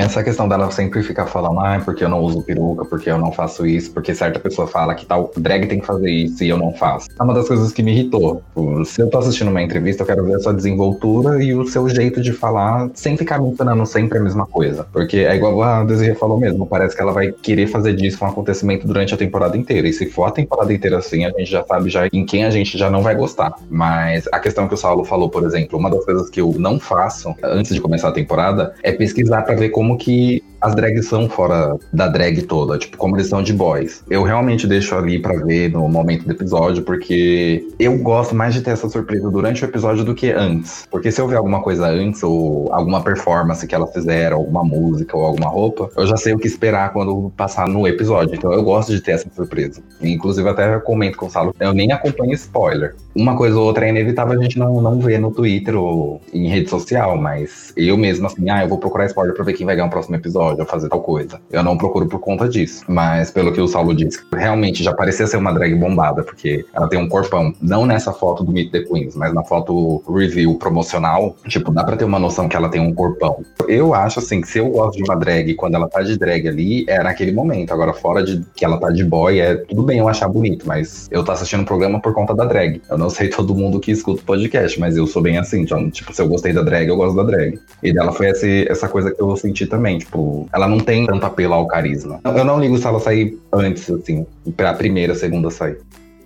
Essa questão dela sempre ficar falando, ah, porque eu não uso peruca, porque eu não faço isso, porque certa pessoa fala que tal drag tem que fazer isso e eu não faço. É uma das coisas que me irritou. Tipo, se eu tô assistindo uma entrevista, eu quero ver a sua desenvoltura e o seu jeito de falar sem ficar me ensinando sempre a mesma coisa. Porque é igual a Desiree falou mesmo, parece que ela vai querer fazer disso um acontecimento durante a temporada inteira. E se for a temporada inteira assim, a gente já sabe já em quem a gente já não vai gostar. Mas a questão que o Saulo falou, por exemplo, uma das coisas que eu não faço antes de começar a temporada é pesquisar para ver como como que as drags são fora da drag toda, tipo, como eles são de boys. Eu realmente deixo ali para ver no momento do episódio, porque eu gosto mais de ter essa surpresa durante o episódio do que antes. Porque se eu ver alguma coisa antes, ou alguma performance que elas fizeram, alguma música ou alguma roupa, eu já sei o que esperar quando passar no episódio. Então eu gosto de ter essa surpresa. Inclusive, até comento com o Salo, eu nem acompanho spoiler. Uma coisa ou outra é inevitável a gente não, não ver no Twitter ou em rede social, mas eu mesmo, assim, ah, eu vou procurar spoiler pra ver quem vai ganhar um próximo episódio, ou fazer tal coisa. Eu não procuro por conta disso. Mas pelo que o Saulo disse, realmente já parecia ser uma drag bombada, porque ela tem um corpão. Não nessa foto do Meet the Queens, mas na foto review promocional, tipo, dá pra ter uma noção que ela tem um corpão. Eu acho assim, que se eu gosto de uma drag quando ela tá de drag ali, é naquele momento. Agora, fora de que ela tá de boy, é tudo bem eu achar bonito, mas eu tô assistindo o programa por conta da drag. Eu não sei todo mundo que escuta o podcast, mas eu sou bem assim. Então, tipo, se eu gostei da drag, eu gosto da drag. E dela foi esse, essa coisa que eu senti também. Tipo, ela não tem tanto apelo ao carisma. Eu não ligo se ela sair antes, assim, pra primeira, segunda sair.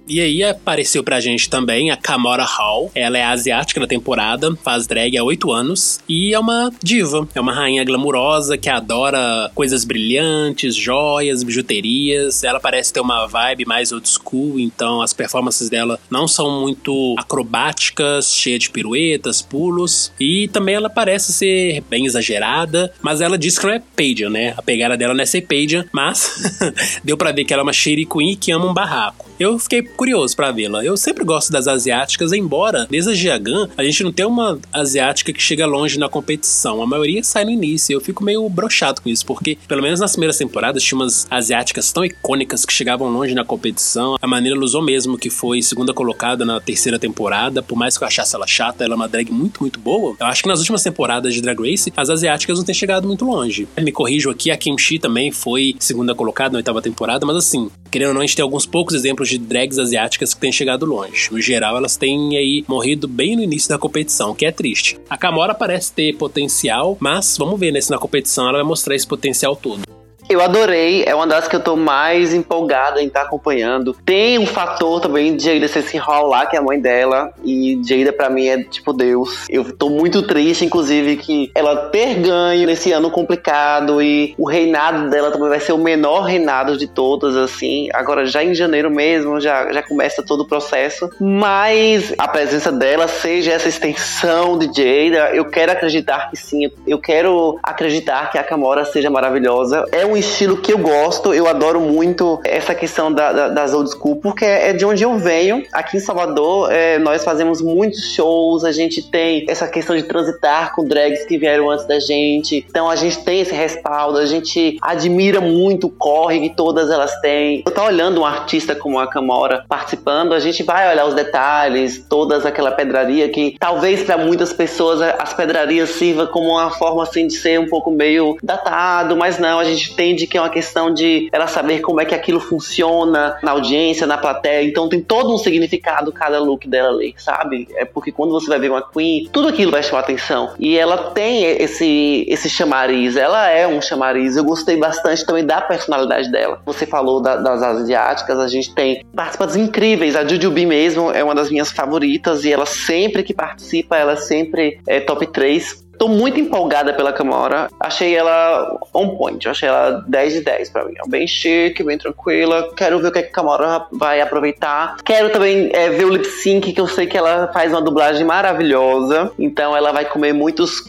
E aí apareceu pra gente também a Kamora Hall. Ela é asiática da temporada, faz drag há oito anos e é uma diva. É uma rainha glamurosa que adora coisas brilhantes, joias, bijuterias. Ela parece ter uma vibe mais old school, então as performances dela não são muito acrobáticas, cheias de piruetas, pulos. E também ela parece ser bem exagerada, mas ela diz que não é Pageant, né? A pegada dela não é ser Pageant, mas deu pra ver que ela é uma Shady Queen que ama um barraco. Eu fiquei curioso para vê-la. Eu sempre gosto das asiáticas, embora desde a Jiagan a gente não tem uma asiática que chega longe na competição. A maioria sai no início. Eu fico meio brochado com isso, porque pelo menos nas primeiras temporadas tinha umas asiáticas tão icônicas que chegavam longe na competição. A maneira Luzou mesmo, que foi segunda colocada na terceira temporada, por mais que eu achasse ela chata, ela é uma drag muito, muito boa. Eu acho que nas últimas temporadas de Drag Race, as asiáticas não têm chegado muito longe. Me corrijo aqui, a Kimchi também foi segunda colocada na oitava temporada, mas assim, querendo ou não, a gente tem alguns poucos exemplos de drags asiáticas que têm chegado longe. No geral, elas têm aí morrido bem no início da competição, que é triste. A Kamora parece ter potencial, mas vamos ver né, se na competição ela vai mostrar esse potencial todo. Eu adorei, é uma das que eu tô mais empolgada em estar tá acompanhando. Tem um fator também de Jada Hall lá, que é a mãe dela, e Jada pra mim é tipo Deus. Eu tô muito triste, inclusive, que ela ter ganho nesse ano complicado e o reinado dela também vai ser o menor reinado de todas, assim. Agora, já em janeiro mesmo, já, já começa todo o processo. Mas a presença dela seja essa extensão de Jada, eu quero acreditar que sim. Eu quero acreditar que a Camora seja maravilhosa. É um estilo que eu gosto, eu adoro muito essa questão da, da, das old school, porque é de onde eu venho. Aqui em Salvador, é, nós fazemos muitos shows, a gente tem essa questão de transitar com drags que vieram antes da gente. Então a gente tem esse respaldo, a gente admira muito o corre que todas elas têm. Eu tô olhando um artista como a Camora participando, a gente vai olhar os detalhes, todas aquela pedraria que talvez para muitas pessoas as pedrarias sirva como uma forma assim de ser um pouco meio datado, mas não, a gente tem entende que é uma questão de ela saber como é que aquilo funciona na audiência, na plateia. Então tem todo um significado cada look dela ali, sabe? É porque quando você vai ver uma Queen, tudo aquilo vai chamar atenção. E ela tem esse, esse chamariz, ela é um chamariz. Eu gostei bastante também da personalidade dela. Você falou da, das asiáticas, a gente tem participantes incríveis. A Jujubi mesmo é uma das minhas favoritas e ela sempre que participa, ela sempre é top 3 Tô muito empolgada pela Camora. Achei ela on point. Achei ela 10 de 10 pra mim. É bem chique, bem tranquila. Quero ver o que a Camora vai aproveitar. Quero também é, ver o lip sync, que eu sei que ela faz uma dublagem maravilhosa. Então ela vai comer muitos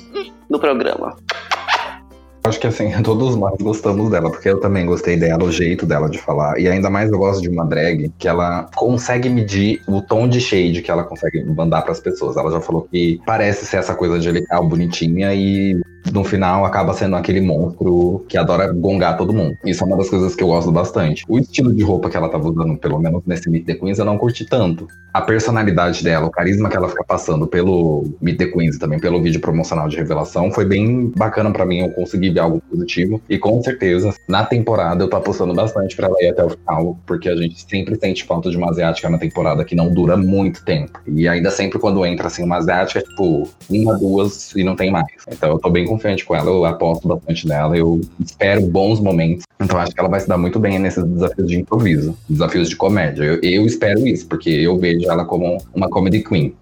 no programa. Acho que assim, todos nós gostamos dela, porque eu também gostei dela, o jeito dela de falar. E ainda mais eu gosto de uma drag que ela consegue medir o tom de shade que ela consegue mandar para as pessoas. Ela já falou que parece ser essa coisa angelical, bonitinha, e no final acaba sendo aquele monstro que adora gongar todo mundo. Isso é uma das coisas que eu gosto bastante. O estilo de roupa que ela tava usando, pelo menos nesse Meet the Queens, eu não curti tanto. A personalidade dela, o carisma que ela fica passando pelo Meet the Queens e também pelo vídeo promocional de revelação foi bem bacana para mim. Eu consegui ver algo positivo. E com certeza, na temporada, eu tô apostando bastante para ela ir até o final, porque a gente sempre sente falta de uma asiática na temporada que não dura muito tempo. E ainda sempre quando entra assim uma asiática, é tipo uma, duas e não tem mais. Então eu tô bem confiante com ela, eu aposto bastante nela, eu espero bons momentos. Então acho que ela vai se dar muito bem nesses desafios de improviso, desafios de comédia. Eu, eu espero isso, porque eu vejo ela como uma comedy queen.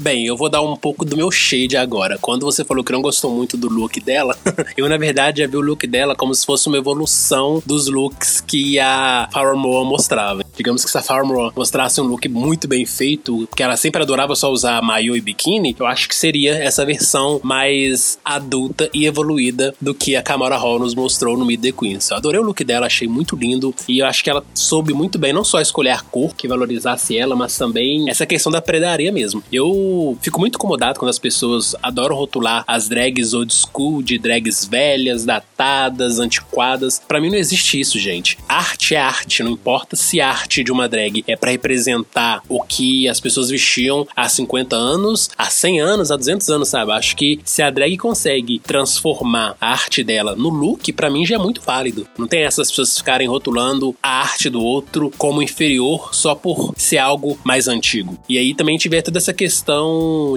Bem, eu vou dar um pouco do meu shade agora. Quando você falou que não gostou muito do look dela, eu na verdade já vi o look dela como se fosse uma evolução dos looks que a Farrah Moore mostrava. Digamos que se a Farrah Moore mostrasse um look muito bem feito, porque ela sempre adorava só usar maiô e biquíni, eu acho que seria essa versão mais adulta e evoluída do que a Kamara Hall nos mostrou no Meet the Queens. Eu adorei o look dela, achei muito lindo e eu acho que ela soube muito bem não só escolher a cor que valorizasse ela, mas também essa questão da predaria mesmo. Eu fico muito incomodado quando as pessoas adoram rotular as drags old school de drags velhas, datadas, antiquadas. Para mim não existe isso, gente. Arte é arte, não importa se a arte de uma drag é para representar o que as pessoas vestiam há 50 anos, há 100 anos, há 200 anos, sabe? Acho que se a drag consegue transformar a arte dela no look, para mim já é muito válido. Não tem essas pessoas ficarem rotulando a arte do outro como inferior só por ser algo mais antigo. E aí também tiver toda essa questão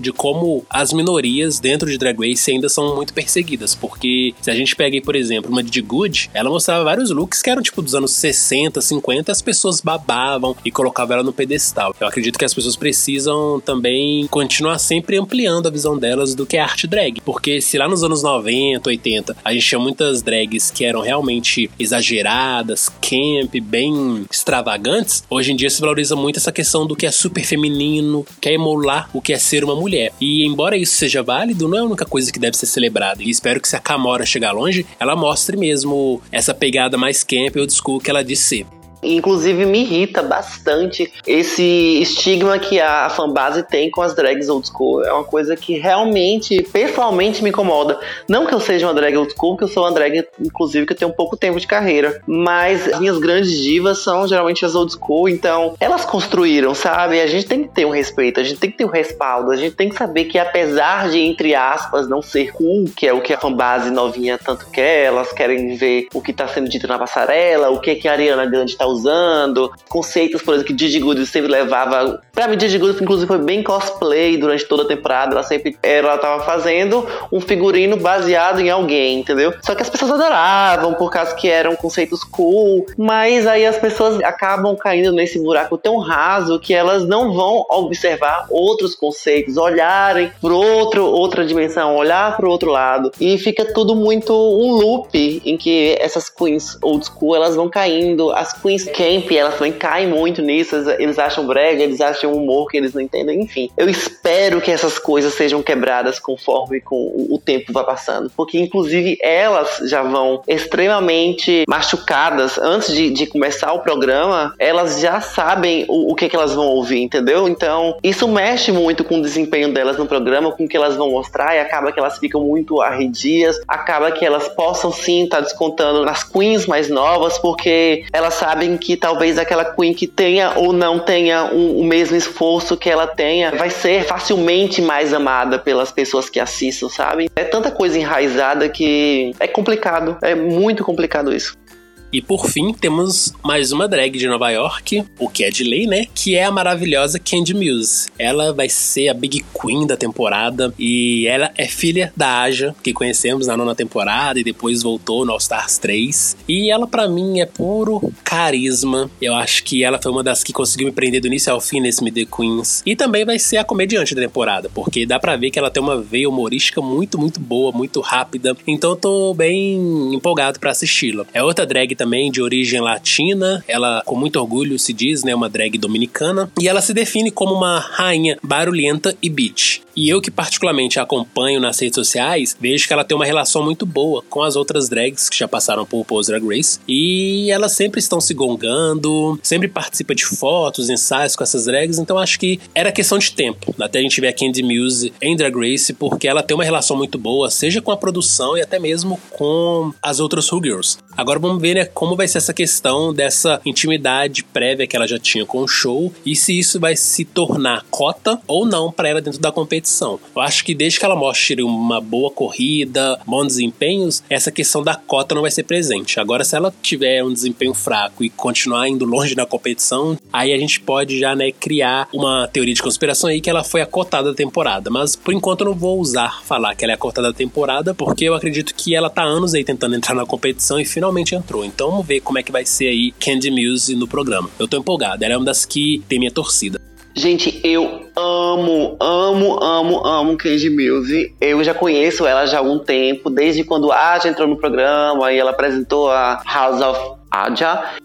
de como as minorias dentro de Drag Race ainda são muito perseguidas, porque se a gente pega aí, por exemplo, uma de Good, ela mostrava vários looks que eram tipo dos anos 60, 50, as pessoas babavam e colocavam ela no pedestal. Eu acredito que as pessoas precisam também continuar sempre ampliando a visão delas do que é arte drag, porque se lá nos anos 90, 80, a gente tinha muitas drags que eram realmente exageradas, camp, bem extravagantes, hoje em dia se valoriza muito essa questão do que é super feminino, que é emular o que é ser uma mulher. E embora isso seja válido, não é a única coisa que deve ser celebrada. E espero que se a Camora chegar longe, ela mostre mesmo essa pegada mais camp ou school que ela disse ser. Inclusive me irrita bastante esse estigma que a fanbase tem com as drags old school. É uma coisa que realmente, pessoalmente, me incomoda. Não que eu seja uma drag old school, que eu sou uma drag, inclusive, que eu tenho pouco tempo de carreira. Mas as minhas grandes divas são geralmente as old school, então elas construíram, sabe? A gente tem que ter um respeito, a gente tem que ter um respaldo, a gente tem que saber que apesar de, entre aspas, não ser cool, que é o que a fanbase novinha tanto quer, elas querem ver o que tá sendo dito na passarela, o que, que a Ariana Grande tá usando usando, conceitos, por exemplo, que Didi Good sempre levava. Pra mim, Didi Good, inclusive, foi bem cosplay durante toda a temporada. Ela sempre ela tava fazendo um figurino baseado em alguém, entendeu? Só que as pessoas adoravam por causa que eram conceitos cool, mas aí as pessoas acabam caindo nesse buraco tão raso que elas não vão observar outros conceitos, olharem por outro, outra dimensão, olhar para outro lado e fica tudo muito um loop em que essas queens old school elas vão caindo, as queens camp, elas também caem muito nisso, eles acham brega, eles acham humor que eles não entendem, enfim. Eu espero que essas coisas sejam quebradas conforme com o tempo vai passando, porque inclusive elas já vão extremamente machucadas antes de, de começar o programa, elas já sabem o, o que, que elas vão ouvir, entendeu? Então, isso mexe muito com o desempenho delas no programa, com o que elas vão mostrar, e acaba que elas ficam muito arredias, acaba que elas possam sim estar tá descontando nas queens mais novas, porque elas sabem que talvez aquela Queen que tenha ou não tenha o, o mesmo esforço que ela tenha, vai ser facilmente mais amada pelas pessoas que assistam, sabe? É tanta coisa enraizada que é complicado, é muito complicado isso. E por fim, temos mais uma drag de Nova York, o que é de lei, né? Que é a maravilhosa Candy Muse. Ela vai ser a Big Queen da temporada e ela é filha da Aja, que conhecemos na nona temporada e depois voltou no All Stars 3. E ela, para mim, é puro carisma. Eu acho que ela foi uma das que conseguiu me prender do início ao fim nesse The Queens. E também vai ser a comediante da temporada, porque dá pra ver que ela tem uma veia humorística muito, muito boa, muito rápida. Então eu tô bem empolgado para assisti-la. É outra drag também também de origem latina. Ela, com muito orgulho, se diz, né, uma drag dominicana. E ela se define como uma rainha barulhenta e beat. E eu que particularmente a acompanho nas redes sociais, vejo que ela tem uma relação muito boa com as outras drags que já passaram por Pose Drag Race. E elas sempre estão se gongando, sempre participa de fotos, ensaios com essas drags, então acho que era questão de tempo. Até a gente ver a Candy Muse em Drag Race, porque ela tem uma relação muito boa, seja com a produção e até mesmo com as outras Who Girls. Agora vamos ver né, como vai ser essa questão dessa intimidade prévia que ela já tinha com o show e se isso vai se tornar cota ou não para ela dentro da competição. Eu acho que desde que ela mostre uma boa corrida, bons desempenhos, essa questão da cota não vai ser presente. Agora, se ela tiver um desempenho fraco e continuar indo longe na competição, aí a gente pode já né, criar uma teoria de conspiração aí que ela foi a cotada da temporada. Mas por enquanto eu não vou usar falar que ela é a cotada da temporada, porque eu acredito que ela tá anos aí tentando entrar na competição e finalmente finalmente entrou. Então vamos ver como é que vai ser aí Candy Muse no programa. Eu tô empolgado, ela é uma das que tem minha torcida. Gente, eu amo, amo, amo, amo Candy Muse. Eu já conheço ela já há algum tempo, desde quando a Aja entrou no programa e ela apresentou a House of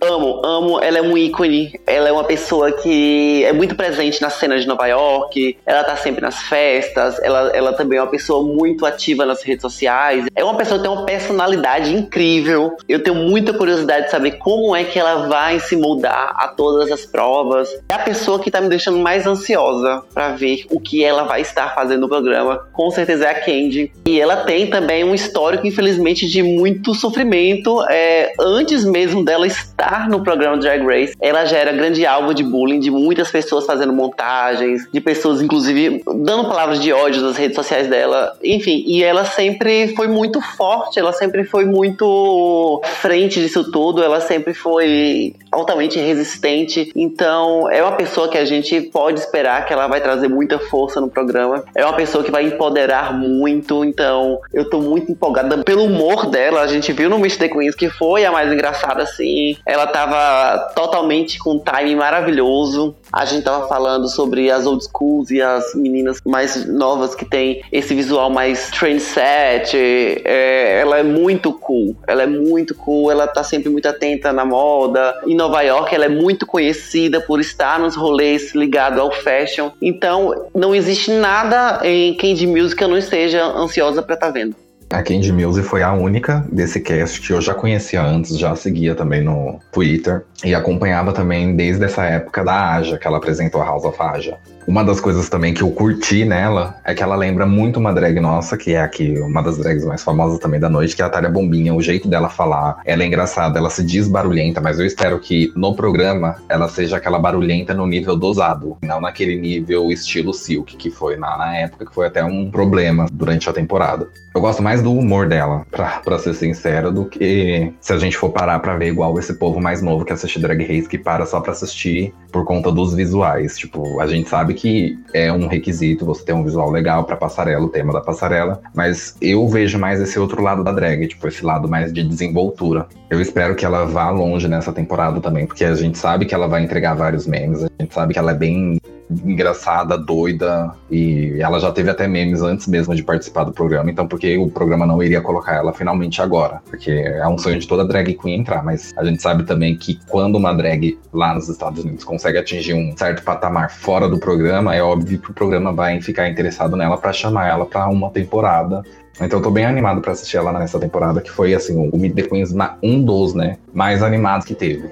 Amo, amo. Ela é um ícone. Ela é uma pessoa que é muito presente na cena de Nova York. Ela tá sempre nas festas. Ela, ela também é uma pessoa muito ativa nas redes sociais. É uma pessoa que tem uma personalidade incrível. Eu tenho muita curiosidade de saber como é que ela vai se moldar a todas as provas. É a pessoa que tá me deixando mais ansiosa para ver o que ela vai estar fazendo no programa. Com certeza é a Candy. E ela tem também um histórico, infelizmente, de muito sofrimento. É, antes mesmo dela estar no programa Drag Race, ela já era grande alvo de bullying, de muitas pessoas fazendo montagens, de pessoas, inclusive, dando palavras de ódio nas redes sociais dela. Enfim, e ela sempre foi muito forte, ela sempre foi muito frente disso tudo, ela sempre foi altamente resistente. Então, é uma pessoa que a gente pode esperar que ela vai trazer muita força no programa. É uma pessoa que vai empoderar muito. Então, eu tô muito empolgada pelo humor dela. A gente viu no Miss The Queens que foi a mais engraçada, assim. Ela tava totalmente com um timing maravilhoso. A gente tava falando sobre as old schools e as meninas mais novas que tem esse visual mais trendset. É, ela é muito cool. Ela é muito cool. Ela tá sempre muito atenta na moda. Em Nova York, ela é muito conhecida por estar nos rolês ligado ao fashion. Então, não existe nada em Candy Music que eu não esteja ansiosa para estar tá vendo. A Candy Music foi a única desse cast que eu já conhecia antes, já seguia também no Twitter e acompanhava também desde essa época da Aja, que ela apresentou a House of Aja. Uma das coisas também que eu curti nela é que ela lembra muito uma drag nossa, que é aqui uma das drags mais famosas também da noite, que é a Tália Bombinha. O jeito dela falar, ela é engraçada, ela se diz barulhenta, mas eu espero que no programa ela seja aquela barulhenta no nível dosado, não naquele nível estilo Silk, que foi na, na época, que foi até um problema durante a temporada. Eu gosto mais do humor dela, pra, pra ser sincero, do que se a gente for parar pra ver igual esse povo mais novo que assiste Drag Race, que para só pra assistir por conta dos visuais. Tipo, a gente sabe que é um requisito você ter um visual legal pra passarela, o tema da passarela, mas eu vejo mais esse outro lado da drag, tipo, esse lado mais de desenvoltura. Eu espero que ela vá longe nessa temporada também, porque a gente sabe que ela vai entregar vários memes, a gente sabe que ela é bem engraçada, doida, e ela já teve até memes antes mesmo de participar do programa, então por que o programa não iria colocar ela finalmente agora? Porque é um sonho de toda drag queen entrar, mas a gente sabe também que quando uma drag lá nos Estados Unidos consegue atingir um certo patamar fora do programa, é óbvio que o programa vai ficar interessado nela para chamar ela para uma temporada então eu tô bem animado para assistir ela nessa temporada, que foi assim, o Meet the Queens um dos, né, mais animados que teve.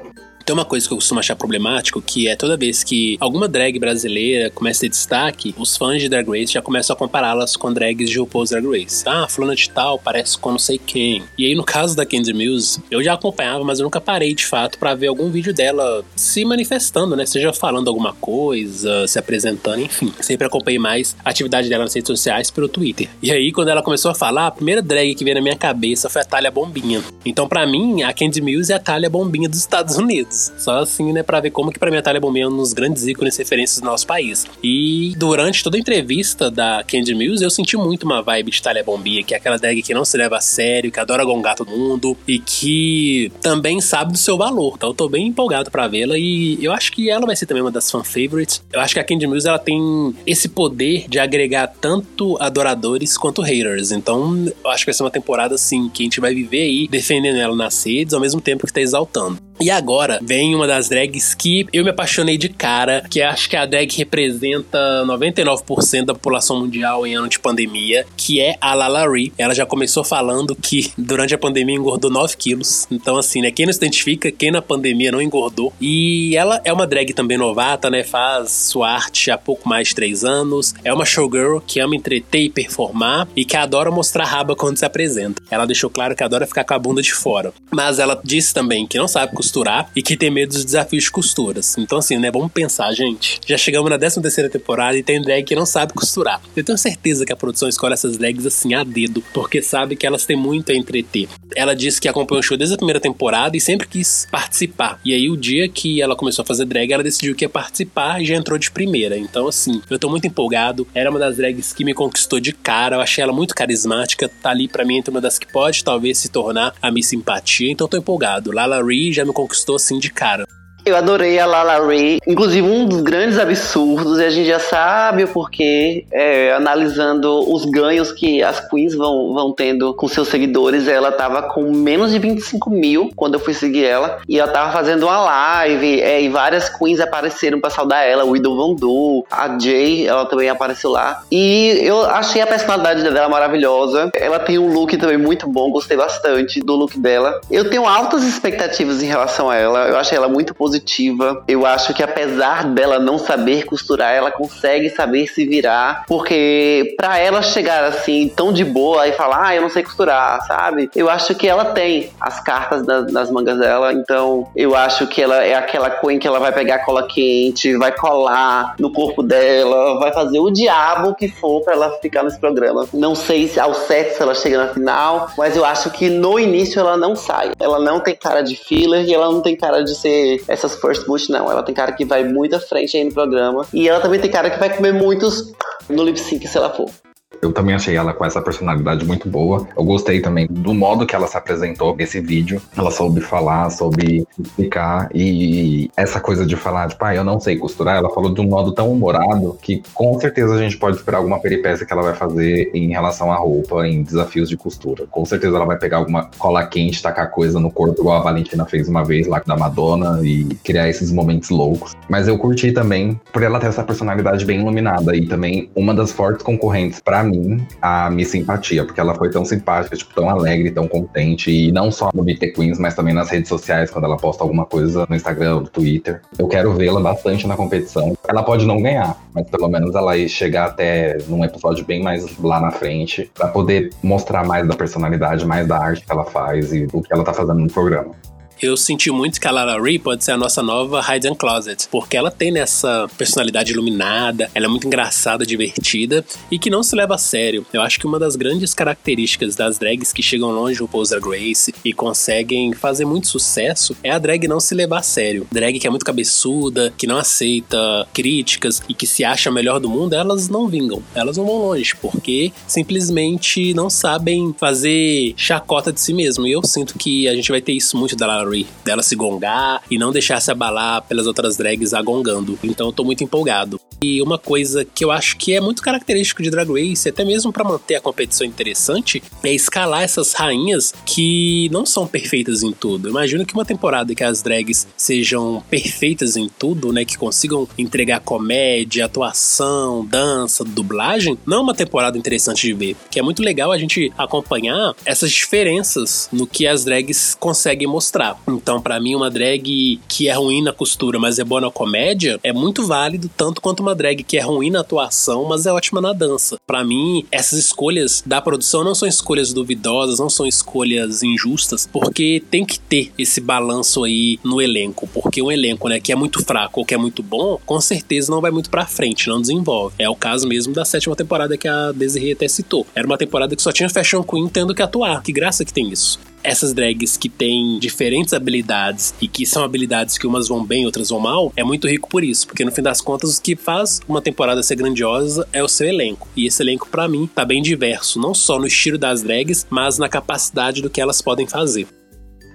Tem uma coisa que eu costumo achar problemático, que é toda vez que alguma drag brasileira começa a ter destaque, os fãs de Drag Race já começam a compará-las com drags de RuPaul's Drag Race. Ah, fulana de tal parece com não sei quem. E aí, no caso da Candy Mills, eu já acompanhava, mas eu nunca parei de fato para ver algum vídeo dela se manifestando, né? Seja falando alguma coisa, se apresentando, enfim. Sempre acompanhei mais a atividade dela nas redes sociais pelo Twitter. E aí, quando ela começou a falar, a primeira drag que veio na minha cabeça foi a Talia Bombinha. Então, para mim, a Candy Mills é a Talia Bombinha dos Estados Unidos. Só assim, né, pra ver como que pra mim a Thalia Bombinha é um dos grandes ícones referências do nosso país. E durante toda a entrevista da Candy Mills, eu senti muito uma vibe de Thalia Bombinha, que é aquela drag que não se leva a sério, que adora gongar todo mundo e que também sabe do seu valor. Então eu tô bem empolgado para vê-la e eu acho que ela vai ser também uma das fan favorites. Eu acho que a Candy Mills ela tem esse poder de agregar tanto adoradores quanto haters. Então eu acho que vai ser uma temporada assim que a gente vai viver aí defendendo ela nas redes ao mesmo tempo que tá exaltando. E agora vem uma das drags que eu me apaixonei de cara, que acho que a drag representa 99% da população mundial em ano de pandemia, que é a Lalari. Ela já começou falando que durante a pandemia engordou 9 quilos. Então, assim, né? Quem não se identifica, quem na pandemia não engordou. E ela é uma drag também novata, né? Faz sua arte há pouco mais de 3 anos. É uma showgirl que ama entreter e performar e que adora mostrar raba quando se apresenta. Ela deixou claro que adora ficar com a bunda de fora. Mas ela disse também que não sabe costurar e que tem medo dos desafios de costuras. Então, assim, né? Vamos pensar, gente. Já chegamos na 13 terceira temporada e tem drag que não sabe costurar. Eu tenho certeza que a produção escolhe essas drags assim a dedo, porque sabe que elas têm muito a entreter. Ela disse que acompanhou o show desde a primeira temporada e sempre quis participar. E aí, o dia que ela começou a fazer drag, ela decidiu que ia participar e já entrou de primeira. Então, assim, eu tô muito empolgado. Era uma das drags que me conquistou de cara. Eu achei ela muito carismática. Tá ali pra mim entre uma das que pode talvez se tornar a minha simpatia. Então, tô empolgado. Lala Ree já me conquistou assim de cara. Eu adorei a Lala Ray. Inclusive, um dos grandes absurdos, e a gente já sabe o porquê, é, analisando os ganhos que as queens vão, vão tendo com seus seguidores. Ela tava com menos de 25 mil quando eu fui seguir ela. E ela tava fazendo uma live, é, e várias queens apareceram pra saudar ela. O Widow Vandu, a Jay, ela também apareceu lá. E eu achei a personalidade dela maravilhosa. Ela tem um look também muito bom, gostei bastante do look dela. Eu tenho altas expectativas em relação a ela. Eu achei ela muito positiva positiva. Eu acho que apesar dela não saber costurar, ela consegue saber se virar, porque para ela chegar assim tão de boa e falar, ah, eu não sei costurar, sabe? Eu acho que ela tem as cartas nas mangas dela, então eu acho que ela é aquela queen que ela vai pegar cola quente, vai colar no corpo dela, vai fazer o diabo que for para ela ficar nesse programa. Não sei se ao certo se ela chega na final, mas eu acho que no início ela não sai. Ela não tem cara de filler e ela não tem cara de ser essa essas first boost, não. Ela tem cara que vai muito à frente aí no programa. E ela também tem cara que vai comer muitos no lip sync se ela for. Eu também achei ela com essa personalidade muito boa. Eu gostei também do modo que ela se apresentou nesse vídeo. Ela soube falar, soube explicar. E essa coisa de falar, tipo, ah, eu não sei costurar, ela falou de um modo tão humorado que com certeza a gente pode esperar alguma peripécia que ela vai fazer em relação à roupa, em desafios de costura. Com certeza ela vai pegar alguma cola quente, tacar coisa no corpo, igual a Valentina fez uma vez lá da Madonna, e criar esses momentos loucos. Mas eu curti também por ela ter essa personalidade bem iluminada. E também uma das fortes concorrentes para mim a Miss Simpatia, porque ela foi tão simpática, tipo, tão alegre, tão contente, e não só no BT Queens, mas também nas redes sociais, quando ela posta alguma coisa no Instagram, no Twitter. Eu quero vê-la bastante na competição. Ela pode não ganhar, mas pelo menos ela chegar até num episódio bem mais lá na frente, para poder mostrar mais da personalidade, mais da arte que ela faz e o que ela tá fazendo no programa eu senti muito que a Lara Ray pode ser a nossa nova Hidden Closet, porque ela tem nessa personalidade iluminada, ela é muito engraçada, divertida e que não se leva a sério. Eu acho que uma das grandes características das drags que chegam longe do Poser Grace e conseguem fazer muito sucesso é a drag não se levar a sério. Drag que é muito cabeçuda, que não aceita críticas e que se acha a melhor do mundo, elas não vingam, elas não vão longe, porque simplesmente não sabem fazer chacota de si mesmo. E eu sinto que a gente vai ter isso muito da Lara dela se gongar e não deixar se abalar pelas outras drags agongando. Então eu tô muito empolgado. E uma coisa que eu acho que é muito característico de Drag Race, até mesmo para manter a competição interessante, é escalar essas rainhas que não são perfeitas em tudo. Imagino que uma temporada que as drags sejam perfeitas em tudo, né, que consigam entregar comédia, atuação, dança, dublagem, não é uma temporada interessante de ver, que é muito legal a gente acompanhar essas diferenças no que as drags conseguem mostrar. Então, para mim, uma drag que é ruim na costura, mas é boa na comédia, é muito válido tanto quanto uma drag que é ruim na atuação, mas é ótima na dança. Para mim, essas escolhas da produção não são escolhas duvidosas, não são escolhas injustas, porque tem que ter esse balanço aí no elenco, porque um elenco, né, que é muito fraco ou que é muito bom, com certeza não vai muito para frente, não desenvolve. É o caso mesmo da sétima temporada que a Desiree até citou. Era uma temporada que só tinha Fashion Queen tendo que atuar. Que graça que tem isso essas drags que têm diferentes habilidades e que são habilidades que umas vão bem, outras vão mal, é muito rico por isso, porque no fim das contas o que faz uma temporada ser grandiosa é o seu elenco. E esse elenco para mim tá bem diverso, não só no estilo das drags, mas na capacidade do que elas podem fazer.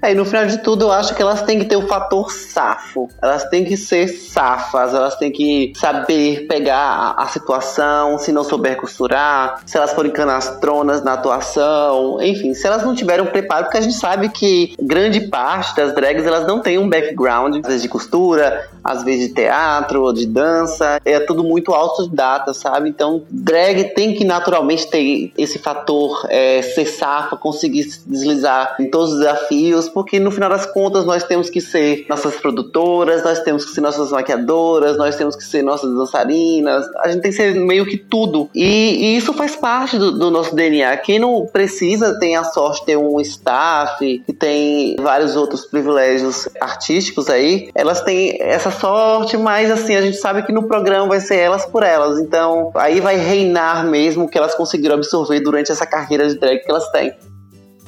É, e no final de tudo, eu acho que elas têm que ter o fator safo. Elas têm que ser safas, elas têm que saber pegar a, situação, se não souber costurar, se elas forem canastronas na atuação, enfim, se elas não tiverem um preparo, porque a gente sabe que grande parte das drags elas não têm um background, às vezes de costura, às vezes de teatro, de dança, é tudo muito autodidata, sabe? Então, drag tem que naturalmente ter esse fator é, ser safa, conseguir deslizar em todos os desafios, porque no final das contas nós temos que ser nossas produtoras, nós temos que ser nossas maquiadoras, nós temos que ser nossas dançarinas, a gente tem que ser meio que tudo. E, e isso faz parte do, do, nosso DNA. Quem não precisa tem a sorte de ter um staff, que tem vários outros privilégios artísticos aí, elas têm essa sorte, mas assim, a gente sabe que no programa vai ser elas por elas. Então aí vai reinar mesmo o que elas conseguiram absorver durante essa carreira de drag que elas têm.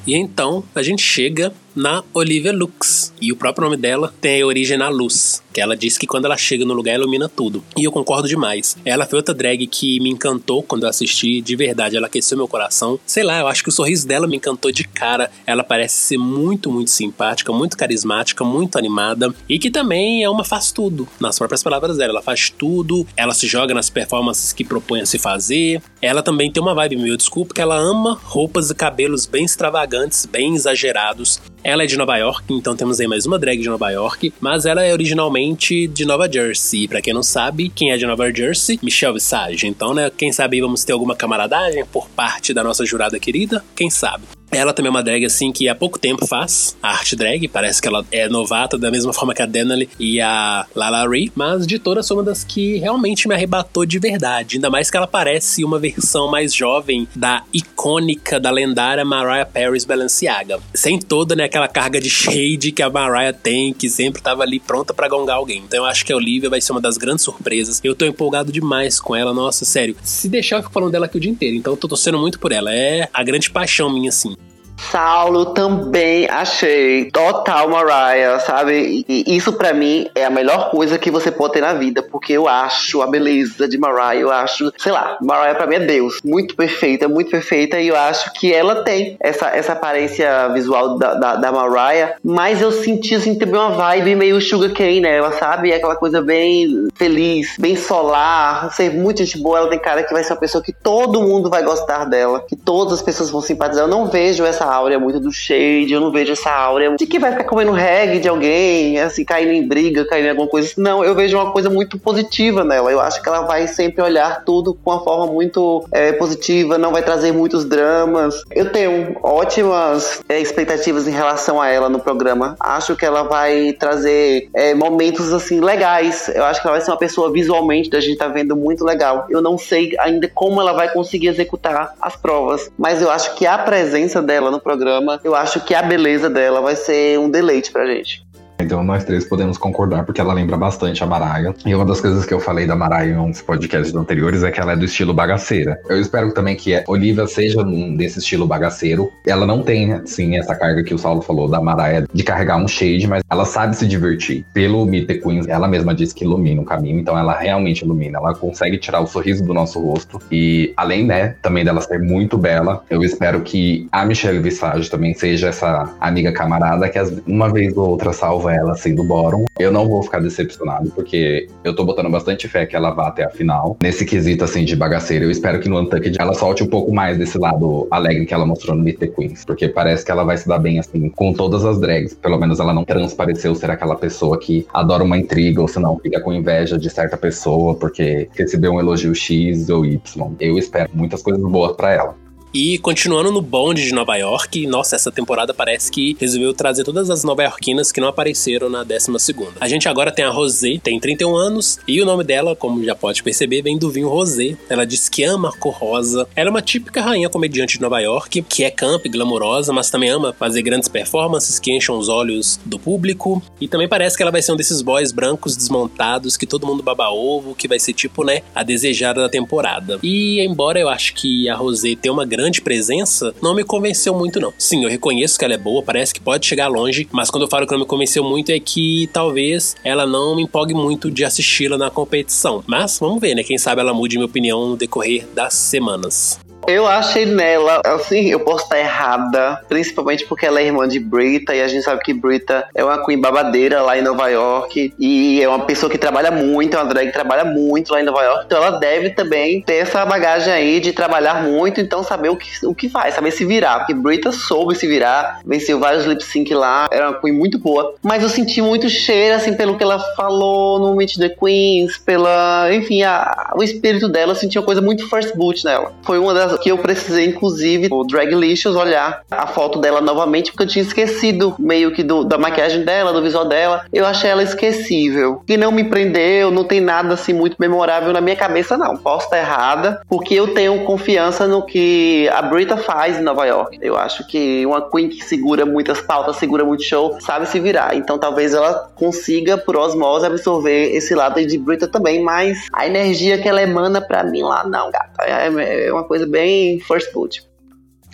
E então a gente chega na Olivia Lux. E o próprio nome dela tem origem na luz. Que ela diz que quando ela chega no lugar, ilumina tudo. E eu concordo demais. Ela foi outra drag que me encantou quando eu assisti. De verdade, ela aqueceu meu coração. Sei lá, eu acho que o sorriso dela me encantou de cara. Ela parece ser muito, muito simpática, muito carismática, muito animada. E que também é uma faz tudo. Nas próprias palavras dela, ela faz tudo. Ela se joga nas performances que propõe a se fazer. Ela também tem uma vibe meio desculpa que ela ama roupas e cabelos bem extravagantes, bem exagerados. Ela é de Nova York, então temos aí mais uma drag de Nova York, mas ela é originalmente de Nova Jersey. Para quem não sabe, quem é de Nova Jersey? Michelle Visage. Então, né, quem sabe vamos ter alguma camaradagem por parte da nossa jurada querida? Quem sabe? Ela também é uma drag assim que há pouco tempo faz a arte drag, parece que ela é novata da mesma forma que a Denali e a Lala Ree, mas de todas foi uma das que realmente me arrebatou de verdade, ainda mais que ela parece uma versão mais jovem da icônica, da lendária Mariah Paris Balenciaga, sem toda né, aquela carga de shade que a Mariah tem, que sempre tava ali pronta para gongar alguém. Então eu acho que a Olivia vai ser uma das grandes surpresas. Eu tô empolgado demais com ela, nossa, sério. Se deixar eu fico falando dela aqui o dia inteiro, então eu tô torcendo muito por ela. É a grande paixão minha assim. Saulo também achei total Mariah, sabe? E isso para mim é a melhor coisa que você pode ter na vida, porque eu acho a beleza de Mariah, eu acho, sei lá, Mariah pra mim é Deus, muito perfeita, muito perfeita, e eu acho que ela tem essa, essa aparência visual da, da, da Mariah, mas eu senti assim também uma vibe meio Sugar Cane nela, sabe? Aquela coisa bem feliz, bem solar, ser muito gente boa, ela tem cara que vai ser uma pessoa que todo mundo vai gostar dela, que todas as pessoas vão simpatizar. Eu não vejo essa áurea muito do shade, eu não vejo essa áurea de que vai ficar comendo reggae de alguém, assim, caindo em briga, caindo em alguma coisa. Não, eu vejo uma coisa muito positiva nela. Eu acho que ela vai sempre olhar tudo com uma forma muito é, positiva, não vai trazer muitos dramas. Eu tenho ótimas é, expectativas em relação a ela no programa. Acho que ela vai trazer é, momentos assim legais. Eu acho que ela vai ser uma pessoa visualmente da gente tá vendo muito legal. Eu não sei ainda como ela vai conseguir executar as provas, mas eu acho que a presença dela no programa, eu acho que a beleza dela vai ser um deleite pra gente. Então nós três podemos concordar porque ela lembra bastante a Maraia. E uma das coisas que eu falei da Maraia em uns podcasts anteriores é que ela é do estilo bagaceira. Eu espero também que a Olivia seja desse estilo bagaceiro. Ela não tem, assim, essa carga que o Saulo falou da Maraia de carregar um shade, mas ela sabe se divertir. Pelo Meet the Queens, ela mesma disse que ilumina o caminho, então ela realmente ilumina. Ela consegue tirar o sorriso do nosso rosto. E além, né, também dela ser muito bela, eu espero que a Michelle Visage também seja essa amiga camarada que uma vez ou outra salva ela sendo bottom. Eu não vou ficar decepcionado, porque eu tô botando bastante fé que ela vá até a final. Nesse quesito, assim, de bagaceira, eu espero que no Untucked ela solte um pouco mais desse lado alegre que ela mostrou no Meet the Queens. Porque parece que ela vai se dar bem, assim, com todas as drags. Pelo menos ela não transpareceu ser aquela pessoa que adora uma intriga, ou se não, fica com inveja de certa pessoa, porque recebeu um elogio X ou Y. Eu espero muitas coisas boas para ela. E continuando no bonde de Nova York, nossa, essa temporada parece que resolveu trazer todas as nova-iorquinas que não apareceram na 12 A gente agora tem a Rosé, tem 31 anos, e o nome dela, como já pode perceber, vem do vinho Rosé. Ela diz que ama a cor rosa. Ela é uma típica rainha comediante de Nova York, que é camp e glamourosa, mas também ama fazer grandes performances que enchem os olhos do público. E também parece que ela vai ser um desses boys brancos desmontados que todo mundo baba ovo, que vai ser tipo, né, a desejada da temporada. E embora eu acho que a Rosé tenha uma grande presença, não me convenceu muito, não. Sim, eu reconheço que ela é boa, parece que pode chegar longe, mas quando eu falo que não me convenceu muito é que talvez ela não me empolgue muito de assisti-la na competição. Mas vamos ver, né? Quem sabe ela mude minha opinião no decorrer das semanas. Eu achei nela, assim, eu posso estar errada, principalmente porque ela é irmã de Brita e a gente sabe que Brita é uma queen babadeira lá em Nova York e é uma pessoa que trabalha muito, é uma drag que trabalha muito lá em Nova York, então ela deve também ter essa bagagem aí de trabalhar muito, então saber o que, o que faz, saber se virar, porque Brita soube se virar, venceu vários lip sync lá, era uma queen muito boa, mas eu senti muito cheiro, assim, pelo que ela falou no Meet the Queens, pela, enfim, a, o espírito dela, eu senti uma coisa muito first boot nela. Foi uma das que eu precisei, inclusive, o Draglicious olhar a foto dela novamente, porque eu tinha esquecido meio que do, da maquiagem dela, do visual dela. Eu achei ela esquecível. E não me prendeu, não tem nada assim muito memorável na minha cabeça, não. Posso estar errada, porque eu tenho confiança no que a Brita faz em Nova York. Eu acho que uma Queen que segura muitas pautas, segura muito show, sabe se virar. Então talvez ela consiga, por osmose, absorver esse lado de Brita também, mas a energia que ela emana pra mim lá, não, gata. É, é uma coisa bem first boot.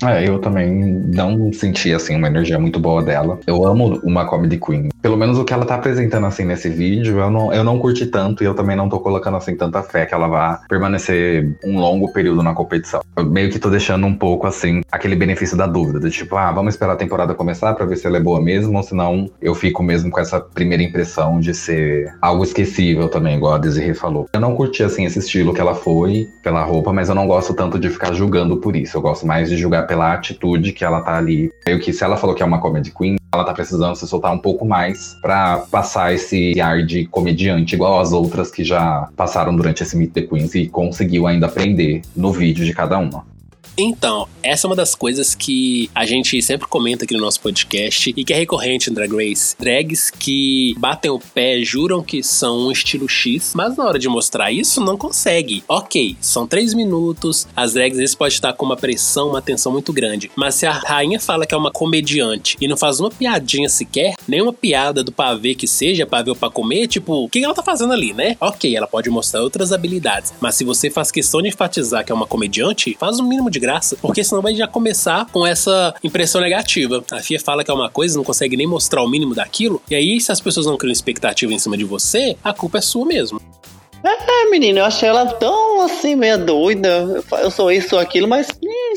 É, eu também não senti, assim, uma energia muito boa dela. Eu amo uma Comedy Queen. Pelo menos o que ela tá apresentando, assim, nesse vídeo, eu não, eu não curti tanto e eu também não tô colocando, assim, tanta fé que ela vá permanecer um longo período na competição. Eu meio que tô deixando um pouco, assim, aquele benefício da dúvida, do tipo, ah, vamos esperar a temporada começar pra ver se ela é boa mesmo, ou senão eu fico mesmo com essa primeira impressão de ser algo esquecível também, igual a Desiree falou. Eu não curti, assim, esse estilo que ela foi, pela roupa, mas eu não gosto tanto de ficar julgando por isso. Eu gosto mais de julgar pela atitude que ela tá ali. Meio que se ela falou que é uma comedy queen, ela tá precisando se soltar um pouco mais para passar esse ar de comediante, igual as outras que já passaram durante esse Meet the Queens e conseguiu ainda aprender no vídeo de cada uma. Então, essa é uma das coisas que a gente sempre comenta aqui no nosso podcast e que é recorrente em Drag Race. Drags que batem o pé, juram que são um estilo X, mas na hora de mostrar isso não consegue. Ok, são três minutos, as drags às vezes podem estar com uma pressão, uma tensão muito grande, mas se a rainha fala que é uma comediante e não faz uma piadinha sequer, nenhuma piada do pavê que seja, pavê ou pra comer, tipo, o que ela tá fazendo ali, né? Ok, ela pode mostrar outras habilidades, mas se você faz questão de enfatizar que é uma comediante, faz o mínimo de graça, porque senão vai já começar com essa impressão negativa. A FIA fala que é uma coisa, não consegue nem mostrar o mínimo daquilo, e aí se as pessoas não criam expectativa em cima de você, a culpa é sua mesmo. É, menina, eu achei ela tão assim, meio doida. Eu sou isso, sou aquilo, mas,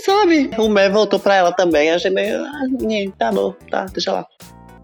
sabe? O Mé voltou pra ela também. Achei meio. Ah, tá bom, tá, deixa lá.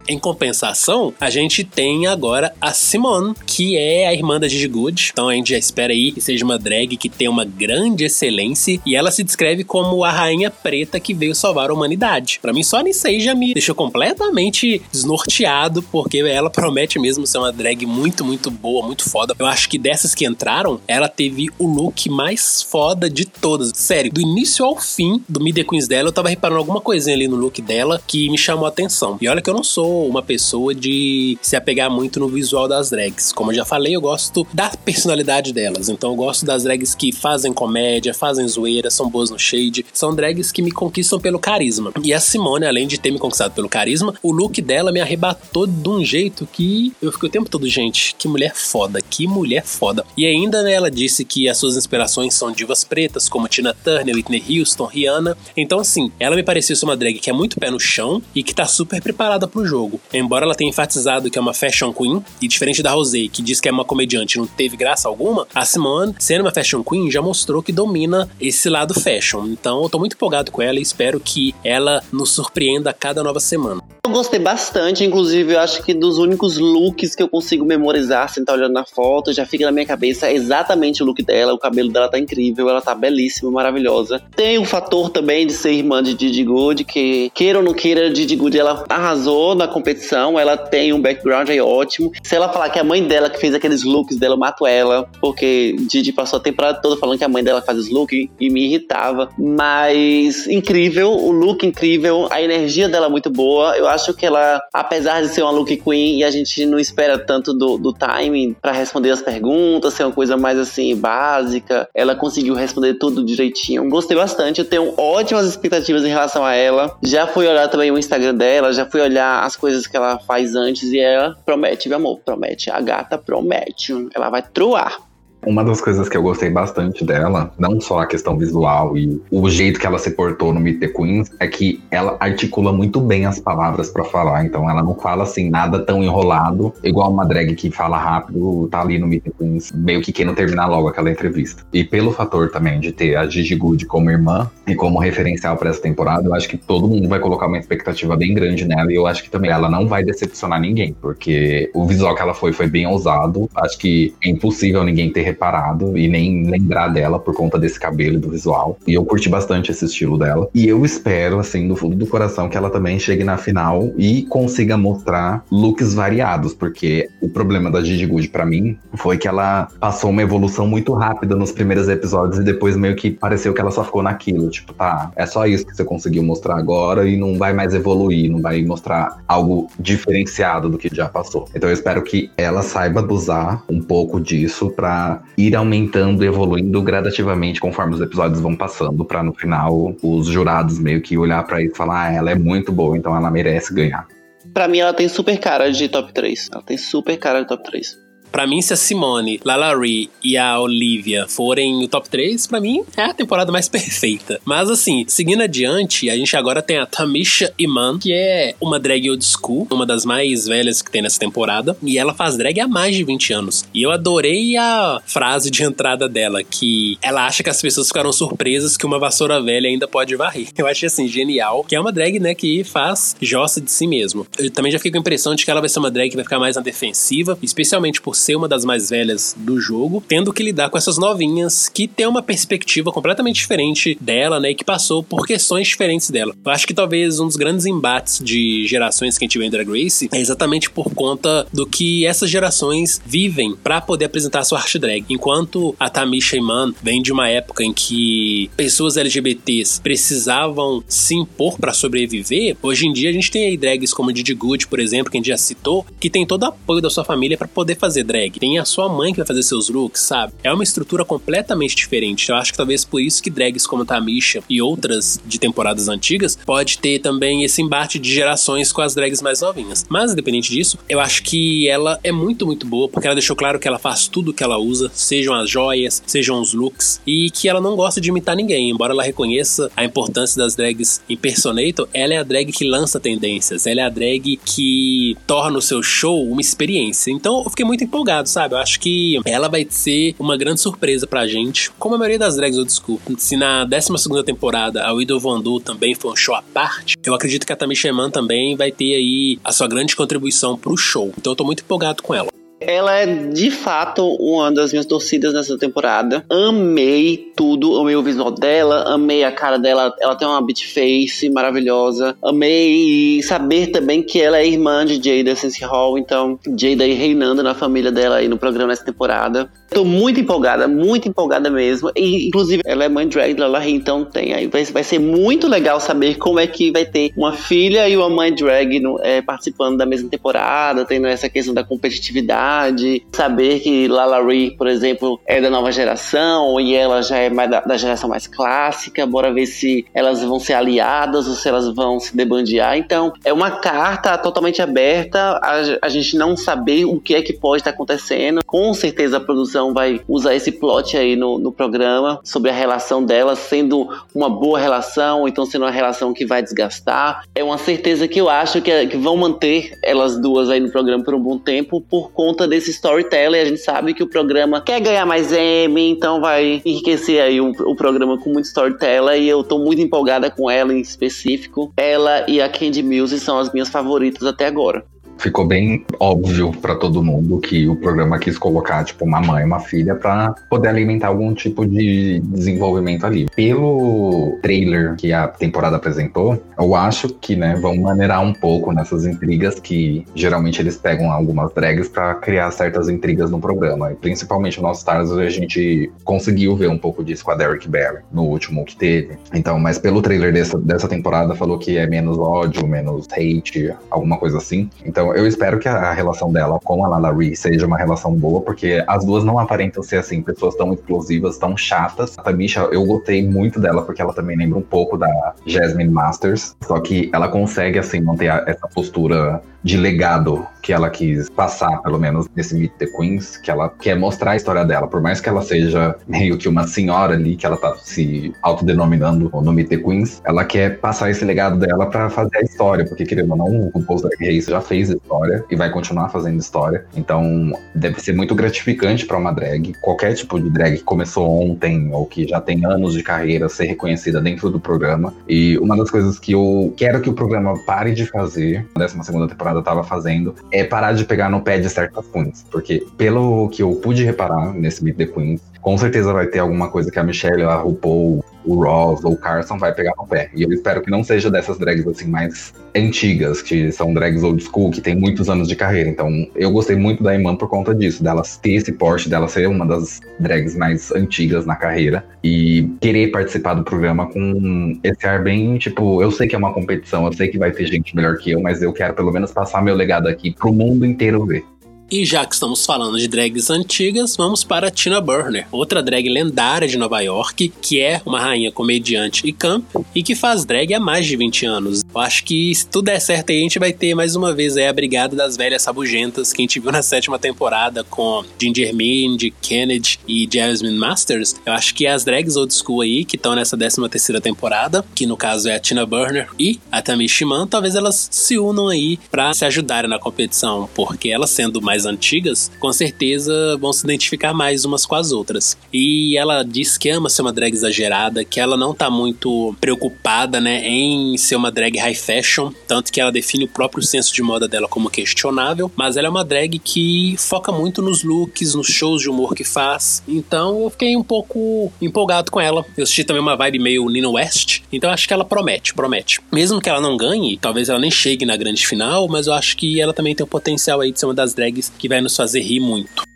Em compensação, a gente tem agora a Simone, que é a irmã da Gigi Good. Então a gente já espera aí que seja uma drag que tenha uma grande excelência e ela se descreve como a rainha preta que veio salvar a humanidade. Para mim, só nisso aí já me deixou completamente desnorteado, porque ela promete mesmo ser uma drag muito, muito boa, muito foda. Eu acho que dessas que entraram, ela teve o look mais foda de todas. Sério, do início ao fim do Mid Queens dela, eu tava reparando alguma coisinha ali no look dela que me chamou a atenção. E olha que eu não sou uma pessoa de se apegar muito no visual das drags. Como eu já falei, eu gosto da personalidade delas. Então eu gosto das drags que fazem comédia, fazem zoeira, são boas no shade. São drags que me conquistam pelo carisma. E a Simone, além de ter me conquistado pelo carisma, o look dela me arrebatou de um jeito que eu fiquei o tempo todo, gente, que mulher foda, que mulher foda. E ainda né, ela disse que as suas inspirações são divas pretas, como Tina Turner, Whitney Houston, Rihanna. Então, assim, ela me pareceu ser uma drag que é muito pé no chão e que tá super preparada pro jogo jogo. Embora ela tenha enfatizado que é uma fashion queen, e diferente da Rosé, que diz que é uma comediante e não teve graça alguma, a Simone, sendo uma fashion queen, já mostrou que domina esse lado fashion. Então eu tô muito empolgado com ela e espero que ela nos surpreenda a cada nova semana. Eu gostei bastante, inclusive eu acho que dos únicos looks que eu consigo memorizar sem estar olhando na foto, já fica na minha cabeça exatamente o look dela, o cabelo dela tá incrível, ela tá belíssima, maravilhosa. Tem o fator também de ser irmã de Didi Good, que queira ou não queira, Didi Good ela arrasou na competição, ela tem um background aí ótimo. Se ela falar que é a mãe dela que fez aqueles looks dela, eu mato ela, porque Didi passou a temporada toda falando que a mãe dela faz os looks e me irritava. Mas incrível, o look incrível, a energia dela é muito boa. Eu acho que ela, apesar de ser uma look queen e a gente não espera tanto do, do timing para responder as perguntas, ser uma coisa mais assim básica, ela conseguiu responder tudo direitinho. Gostei bastante, eu tenho ótimas expectativas em relação a ela. Já fui olhar também o Instagram dela, já fui olhar as coisas que ela faz antes e ela promete, meu amor, promete. A gata promete. Ela vai truar. Uma das coisas que eu gostei bastante dela, não só a questão visual e o jeito que ela se portou no Meet the Queens, é que ela articula muito bem as palavras para falar. Então ela não fala assim nada tão enrolado, igual uma drag que fala rápido, tá ali no Meet the Queens, meio que querendo terminar logo aquela entrevista. E pelo fator também de ter a Gigi Good como irmã e como referencial para essa temporada, eu acho que todo mundo vai colocar uma expectativa bem grande nela e eu acho que também ela não vai decepcionar ninguém, porque o visual que ela foi foi bem ousado. Acho que é impossível ninguém ter reparado e nem lembrar dela por conta desse cabelo e do visual. E eu curti bastante esse estilo dela. E eu espero, assim, do fundo do coração, que ela também chegue na final e consiga mostrar looks variados, porque o problema da Gigi Good pra mim foi que ela passou uma evolução muito rápida nos primeiros episódios e depois meio que pareceu que ela só ficou naquilo. Tipo, tá, é só isso que você conseguiu mostrar agora e não vai mais evoluir, não vai mostrar algo diferenciado do que já passou. Então eu espero que ela saiba usar um pouco disso para ir aumentando evoluindo gradativamente conforme os episódios vão passando, para no final os jurados meio que olhar para isso e falar: ah, ela é muito boa, então ela merece ganhar. Pra mim, ela tem super cara de top 3. Ela tem super cara de top 3. Para mim, se a Simone, Lalaurie e a Olivia forem o top 3, para mim é a temporada mais perfeita. Mas assim, seguindo adiante, a gente agora tem a Tamisha Iman, que é uma drag old school, uma das mais velhas que tem nessa temporada, e ela faz drag há mais de 20 anos. E eu adorei a frase de entrada dela, que ela acha que as pessoas ficaram surpresas que uma vassoura velha ainda pode varrer. Eu achei assim genial, que é uma drag, né, que faz jossa de si mesmo. Eu também já fiquei com a impressão de que ela vai ser uma drag que vai ficar mais na defensiva, especialmente por ser uma das mais velhas do jogo, tendo que lidar com essas novinhas que tem uma perspectiva completamente diferente dela, né, e que passou por questões diferentes dela. Eu acho que talvez um dos grandes embates de gerações que a gente vê em Drag Race é exatamente por conta do que essas gerações vivem para poder apresentar sua arte drag. Enquanto a Tamisha Iman vem de uma época em que pessoas LGBTs precisavam se impor para sobreviver, hoje em dia a gente tem aí drags como Didi Good, por exemplo, que a gente já citou, que tem todo o apoio da sua família para poder fazer drag. Tem a sua mãe que vai fazer seus looks, sabe? É uma estrutura completamente diferente. Eu acho que talvez por isso que drags como Tamisha e outras de temporadas antigas pode ter também esse embate de gerações com as drags mais novinhas. Mas independente disso, eu acho que ela é muito, muito boa, porque ela deixou claro que ela faz tudo que ela usa, sejam as joias, sejam os looks, e que ela não gosta de imitar ninguém. Embora ela reconheça a importância das drags em Personator, ela é a drag que lança tendências, ela é a drag que torna o seu show uma experiência. Então eu fiquei muito empolgado, sabe? Eu acho que ela vai ser uma grande surpresa pra gente, como a maioria das drags old school. Se na 12 temporada a Widow Vandu também foi um show à parte, eu acredito que a Tamisha Iman também vai ter aí a sua grande contribuição pro show. Então eu tô muito empolgado com ela. Ela é de fato uma das minhas torcidas nessa temporada. Amei tudo, amei o visual dela, amei a cara dela. Ela tem uma beat face maravilhosa. Amei saber também que ela é irmã de Jada Sense Hall, então Jada aí reinando na família dela aí no programa nessa temporada. Tô muito empolgada, muito empolgada mesmo. E, inclusive, ela é mãe drag da Larry, então tem aí. Vai, vai ser muito legal saber como é que vai ter uma filha e uma mãe drag no, é, participando da mesma temporada, tendo essa questão da competitividade, saber que Lala por exemplo, é da nova geração e ela já é mais da, da, geração mais clássica. Bora ver se elas vão ser aliadas ou se elas vão se debandear. Então, é uma carta totalmente aberta a, a gente não saber o que é que pode estar acontecendo. Com certeza a produção produção vai usar esse plot aí no, no programa sobre a relação delas sendo uma boa relação, ou então sendo uma relação que vai desgastar. É uma certeza que eu acho que, que vão manter elas duas aí no programa por um bom tempo por conta desse storytelling. A gente sabe que o programa quer ganhar mais M, então vai enriquecer aí o, o programa com muito storytelling e eu tô muito empolgada com ela em específico. Ela e a Candy Muse são as minhas favoritas até agora ficou bem óbvio para todo mundo que o programa quis colocar, tipo, uma mãe e uma filha para poder alimentar algum tipo de desenvolvimento ali. Pelo trailer que a temporada apresentou, eu acho que, né, vão maneirar um pouco nessas intrigas que geralmente eles pegam algumas drags para criar certas intrigas no programa. E principalmente no All Stars a gente conseguiu ver um pouco disso com a Derek Barry no último que teve. Então, mas pelo trailer dessa, dessa temporada falou que é menos ódio, menos hate, alguma coisa assim. Então eu espero que a relação dela com a Lala Ree seja uma relação boa, porque as duas não aparentam ser assim, pessoas tão explosivas, tão chatas. A Tamisha, eu gostei muito dela, porque ela também lembra um pouco da Jasmine Masters, só que ela consegue, assim, manter essa postura de legado que ela quis passar, pelo menos nesse Meet the Queens, que ela quer mostrar a história dela. Por mais que ela seja meio que uma senhora ali, que ela tá se autodenominando no Meet the Queens, ela quer passar esse legado dela para fazer a história, porque querendo ou não, o Composer Race já fez história e vai continuar fazendo história. Então, deve ser muito gratificante para uma drag, qualquer tipo de drag que começou ontem ou que já tem anos de carreira ser reconhecida dentro do programa. E uma das coisas que eu quero que o programa pare de fazer, na 12 segunda temporada estava fazendo, é parar de pegar no pé de certas queens. Porque, pelo que eu pude reparar nesse Meet the Queens, com certeza vai ter alguma coisa que a Michelle, a RuPaul, o Ross ou o Carson vai pegar no pé. E eu espero que não seja dessas drags assim mais antigas, que são drags old school, que tem muitos anos de carreira. Então, eu gostei muito da Iman por conta disso, dela ter esse porte, dela ser uma das drags mais antigas na carreira e querer participar do programa com esse ar bem, tipo, eu sei que é uma competição, eu sei que vai ter gente melhor que eu, mas eu quero pelo menos passar meu legado aqui pro mundo inteiro ver. E já que estamos falando de drags antigas, vamos para Tina Burner, outra drag lendária de Nova York, que é uma rainha comediante e camp e que faz drag há mais de 20 anos. Eu acho que se tudo der certo aí, a gente vai ter mais uma vez aí a Brigada das Velhas Sabugentas, que a gente viu na sétima temporada com Ginger Mindy, Kennedy e Jasmine Masters. Eu acho que as drags old school aí, que estão nessa décima terceira temporada, que no caso é a Tina Burner e a Tamishi Man, talvez elas se unam aí para se ajudarem na competição, porque elas sendo mais antigas, com certeza vão se identificar mais umas com as outras. E ela diz que ama ser uma drag exagerada, que ela não tá muito preocupada, né, em ser uma drag high fashion, tanto que ela define o próprio senso de moda dela como questionável, mas ela é uma drag que foca muito nos looks, nos shows de humor que faz. Então eu fiquei um pouco empolgado com ela. Eu assisti também uma vibe meio Nino West, então acho que ela promete, promete. Mesmo que ela não ganhe, talvez ela nem chegue na grande final, mas eu acho que ela também tem o potencial aí de ser uma das drags que vai nos fazer rir muito.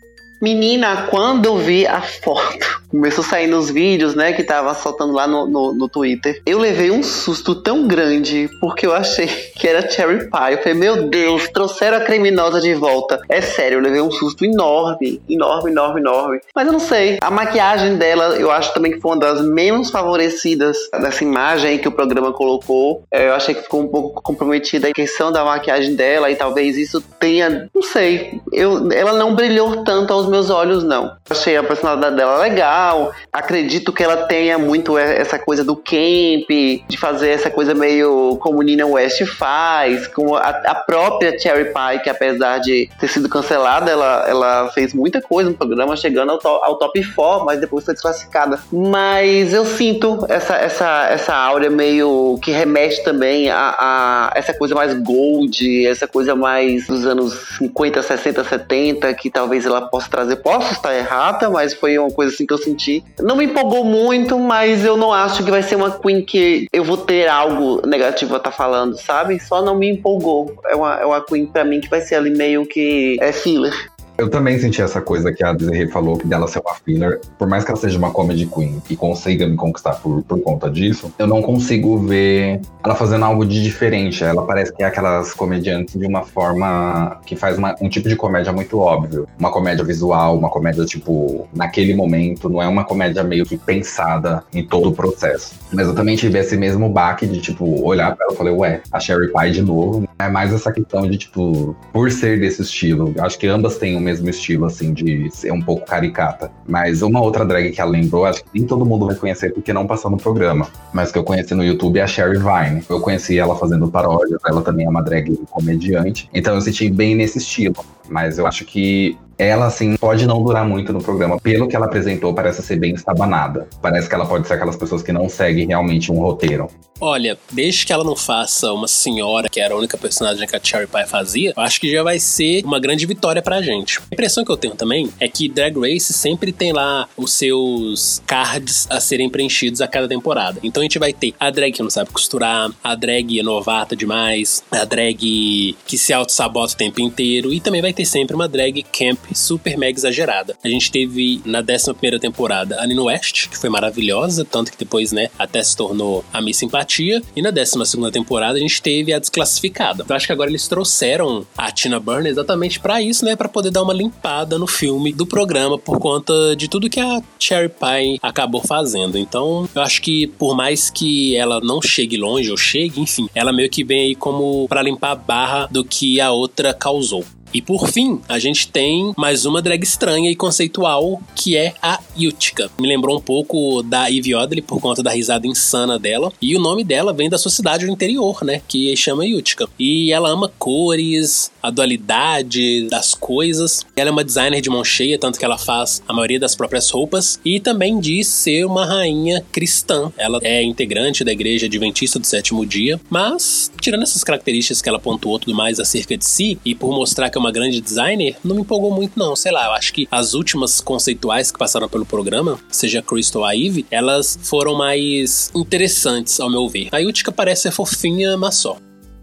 Menina, quando eu vi a foto, começou a sair nos vídeos, né, que tava soltando lá no, no, no, Twitter, eu levei um susto tão grande, porque eu achei que era Cherry Pie. Eu falei, meu Deus, trouxeram a criminosa de volta. É sério, eu levei um susto enorme, enorme, enorme, enorme. Mas eu não sei, a maquiagem dela, eu acho também que foi uma das menos favorecidas dessa imagem que o programa colocou. É, eu achei que ficou um pouco comprometida a questão da maquiagem dela, e talvez isso tenha, não sei, eu, ela não brilhou tanto aos meus olhos, não. Achei a personalidade dela legal. Acredito que ela tenha muito essa coisa do camp, de fazer essa coisa meio como Nina West faz, com a, a própria Cherry Pie, que apesar de ter sido cancelada, ela, ela fez muita coisa no programa, chegando ao, to, ao top 4, mas depois foi desclassificada. Mas eu sinto essa, essa, essa áurea meio que remete também a, a essa coisa mais gold, essa coisa mais dos anos 50, 60, 70, que talvez ela possa trazer. Posso estar errada, mas foi uma coisa assim que eu senti. Não me empolgou muito, mas eu não acho que vai ser uma Queen que eu vou ter algo negativo a estar tá falando, sabe? Só não me empolgou. É uma, é uma Queen pra mim que vai ser ali meio que é filler. Eu também senti essa coisa que a Desiree falou, que dela ser uma filler. Por mais que ela seja uma comedy queen e consiga me conquistar por, por conta disso, eu não consigo ver ela fazendo algo de diferente. Ela parece que é aquelas comediantes de uma forma que faz uma, um tipo de comédia muito óbvio. Uma comédia visual, uma comédia, tipo, naquele momento. Não é uma comédia meio que pensada em todo o processo. Mas eu também tive esse mesmo baque de, tipo, olhar pra ela e falei, ué, a Sherry Pie de novo. É mais essa questão de, tipo, por ser desse estilo. Acho que ambas têm um mesmo estilo, assim, de ser um pouco caricata. Mas uma outra drag que ela lembrou, acho que nem todo mundo vai conhecer porque não passou no programa. Mas que eu conheci no YouTube é a Sherry Vine. Eu conheci ela fazendo paródias, ela também é uma drag comediante. Então eu senti bem nesse estilo. Mas eu acho que ela, assim, pode não durar muito no programa. Pelo que ela apresentou, parece ser bem estabanada. Parece que ela pode ser aquelas pessoas que não seguem realmente um roteiro. Olha, desde que ela não faça uma senhora, que era a única personagem que a Cherry Pie fazia, acho que já vai ser uma grande vitória pra gente. A impressão que eu tenho também é que Drag Race sempre tem lá os seus cards a serem preenchidos a cada temporada. Então a gente vai ter a drag que não sabe costurar, a drag novata demais, a drag que se auto-sabota o tempo inteiro, e também vai ter sempre uma drag camp super mega exagerada. A gente teve na 11 primeira temporada a Nino West, que foi maravilhosa, tanto que depois, né, até se tornou a Miss Simpatia. E na 12 segunda temporada a gente teve a desclassificada. Eu acho que agora eles trouxeram a Tina Burner exatamente para isso, né, para poder dar uma limpada no filme do programa por conta de tudo que a Cherry Pie acabou fazendo. Então, eu acho que por mais que ela não chegue longe ou chegue, enfim, ela meio que vem aí como para limpar a barra do que a outra causou. E por fim, a gente tem mais uma drag estranha e conceitual, que é a Yutka. Me lembrou um pouco da Eve Oddly por conta da risada insana dela. E o nome dela vem da sua cidade do interior, né? Que chama Yutka. E ela ama cores, a dualidade das coisas. Ela é uma designer de mão cheia, tanto que ela faz a maioria das próprias roupas. E também diz ser uma rainha cristã. Ela é integrante da igreja adventista do sétimo dia. Mas, tirando essas características que ela pontuou tudo mais acerca de si, e por mostrar que é uma grande designer, não me empolgou muito, não. Sei lá, eu acho que as últimas conceituais que passaram pelo programa, seja Crystal ou a Eve, elas foram mais interessantes, ao meu ver. A Yutka parece ser fofinha, mas só.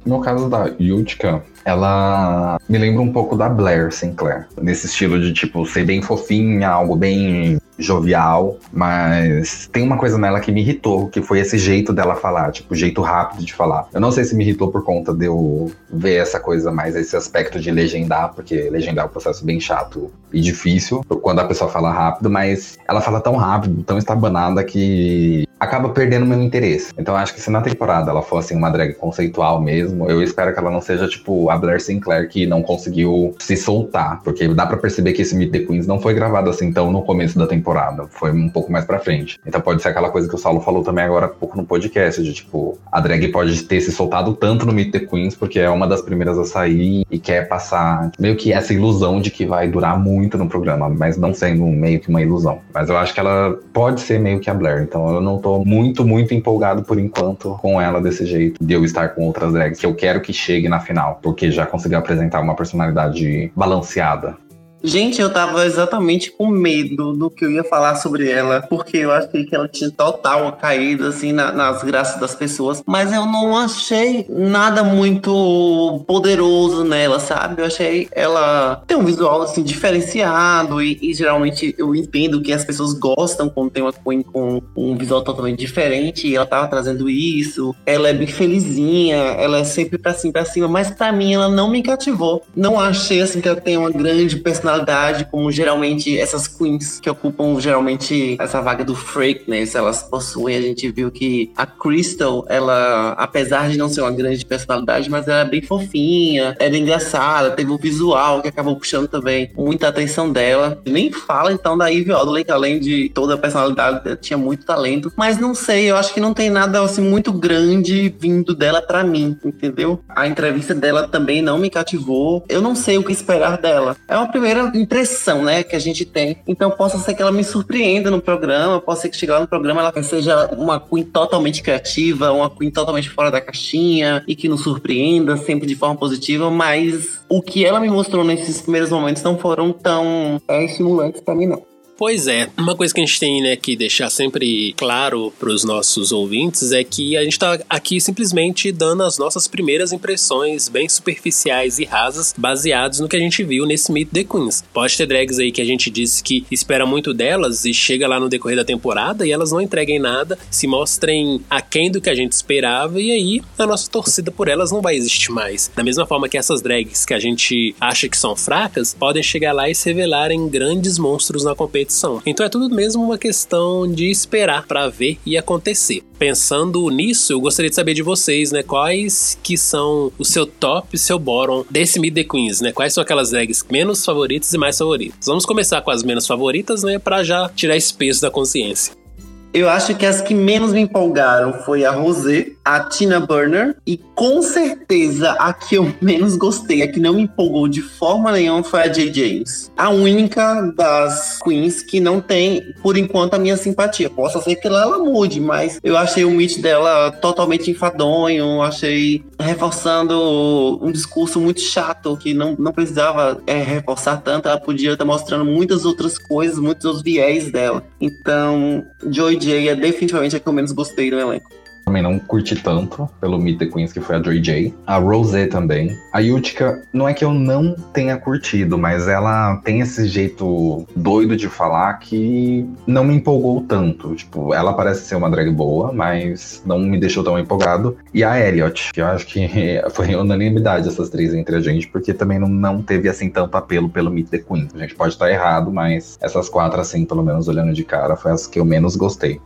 No caso da Yutka, ela me lembra um pouco da Blair Sinclair. Nesse estilo de, tipo, ser bem fofinha, algo bem jovial, mas tem uma coisa nela que me irritou, que foi esse jeito dela falar, tipo, jeito rápido de falar. Eu não sei se me irritou por conta de eu ver essa coisa mais, esse aspecto de legendar, porque legendar é um processo bem chato e difícil quando a pessoa fala rápido, mas ela fala tão rápido, tão estabanada que acaba perdendo meu interesse. Então acho que se na temporada ela fosse uma drag conceitual mesmo, eu espero que ela não seja tipo a Blair Sinclair que não conseguiu se soltar, porque dá para perceber que esse Meet the Queens não foi gravado assim tão no começo da temporada, foi um pouco mais para frente. Então pode ser aquela coisa que o Saulo falou também agora há pouco no podcast, de tipo, a drag pode ter se soltado tanto no Meet the Queens porque é uma das primeiras a sair e quer passar meio que essa ilusão de que vai durar muito no programa, mas não sendo meio que uma ilusão. Mas eu acho que ela pode ser meio que a Blair, então eu não tô muito, muito empolgado por enquanto com ela desse jeito, de eu estar com outras drags que eu quero que chegue na final, porque já conseguiu apresentar uma personalidade balanceada. Gente, eu tava exatamente com medo do que eu ia falar sobre ela, porque eu achei que ela tinha total caído, assim, na, nas graças das pessoas, mas eu não achei nada muito poderoso nela, sabe? Eu achei ela tem um visual, assim, diferenciado e, e geralmente eu entendo que as pessoas gostam quando tem uma Queen com um visual totalmente diferente e ela tava trazendo isso. Ela é bem felizinha, ela é sempre pra cima, pra cima, mas pra mim ela não me cativou. Não achei, assim, que ela tem uma grande personalidade personalidade, como geralmente essas queens que ocupam geralmente essa vaga do freakness, elas possuem. A gente viu que a Crystal, ela, apesar de não ser uma grande personalidade, mas ela é bem fofinha, ela é engraçada, teve um visual que acabou puxando também muita atenção dela. Nem fala então da Ivy Odley, que além de toda a personalidade, tinha muito talento, mas não sei, eu acho que não tem nada assim muito grande vindo dela para mim, entendeu? A entrevista dela também não me cativou. Eu não sei o que esperar dela. É uma primeira impressão, né, que a gente tem. Então possa ser que ela me surpreenda no programa, possa ser que chegar no programa ela seja uma Queen totalmente criativa, uma Queen totalmente fora da caixinha e que nos surpreenda sempre de forma positiva, mas o que ela me mostrou nesses primeiros momentos não foram tão é, estimulantes para mim não. Pois é, uma coisa que a gente tem né, que deixar sempre claro para os nossos ouvintes é que a gente está aqui simplesmente dando as nossas primeiras impressões bem superficiais e rasas, baseados no que a gente viu nesse Meet the Queens. Pode ter drags aí que a gente disse que espera muito delas e chega lá no decorrer da temporada e elas não entreguem nada, se mostrem aquém do que a gente esperava e aí a nossa torcida por elas não vai existir mais. Da mesma forma que essas drags que a gente acha que são fracas podem chegar lá e se revelarem grandes monstros na competição competição. Então é tudo mesmo uma questão de esperar para ver e acontecer. Pensando nisso, eu gostaria de saber de vocês, né, quais que são o seu top seu bottom desse Mid The Queens, né? Quais são aquelas drags menos favoritas e mais favoritas? Vamos começar com as menos favoritas, né, para já tirar esse peso da consciência. Eu acho que as que menos me empolgaram foi a Rosé, a Tina Burner e com certeza a que eu menos gostei, a que não me empolgou de forma nenhuma foi a Jay James. A única das queens que não tem, por enquanto, a minha simpatia. Posso ser que ela, mude, mas eu achei o meet dela totalmente enfadonho, achei reforçando um discurso muito chato que não, não precisava é, reforçar tanto, ela podia estar mostrando muitas outras coisas, muitos outros viés dela. Então, Joy J é definitivamente a que eu menos gostei do elenco. Também não curti tanto pelo Meet the Queens, que foi a Joy J. A Rosé também. A Yutika, não é que eu não tenha curtido, mas ela tem esse jeito doido de falar que não me empolgou tanto. Tipo, ela parece ser uma drag boa, mas não me deixou tão empolgado. E a Elliot, que eu acho que foi unanimidade essas três entre a gente, porque também não, não teve assim tanto apelo pelo Meet the Queens. A gente pode estar errado, mas essas quatro, assim, pelo menos olhando de cara, foi as que eu menos gostei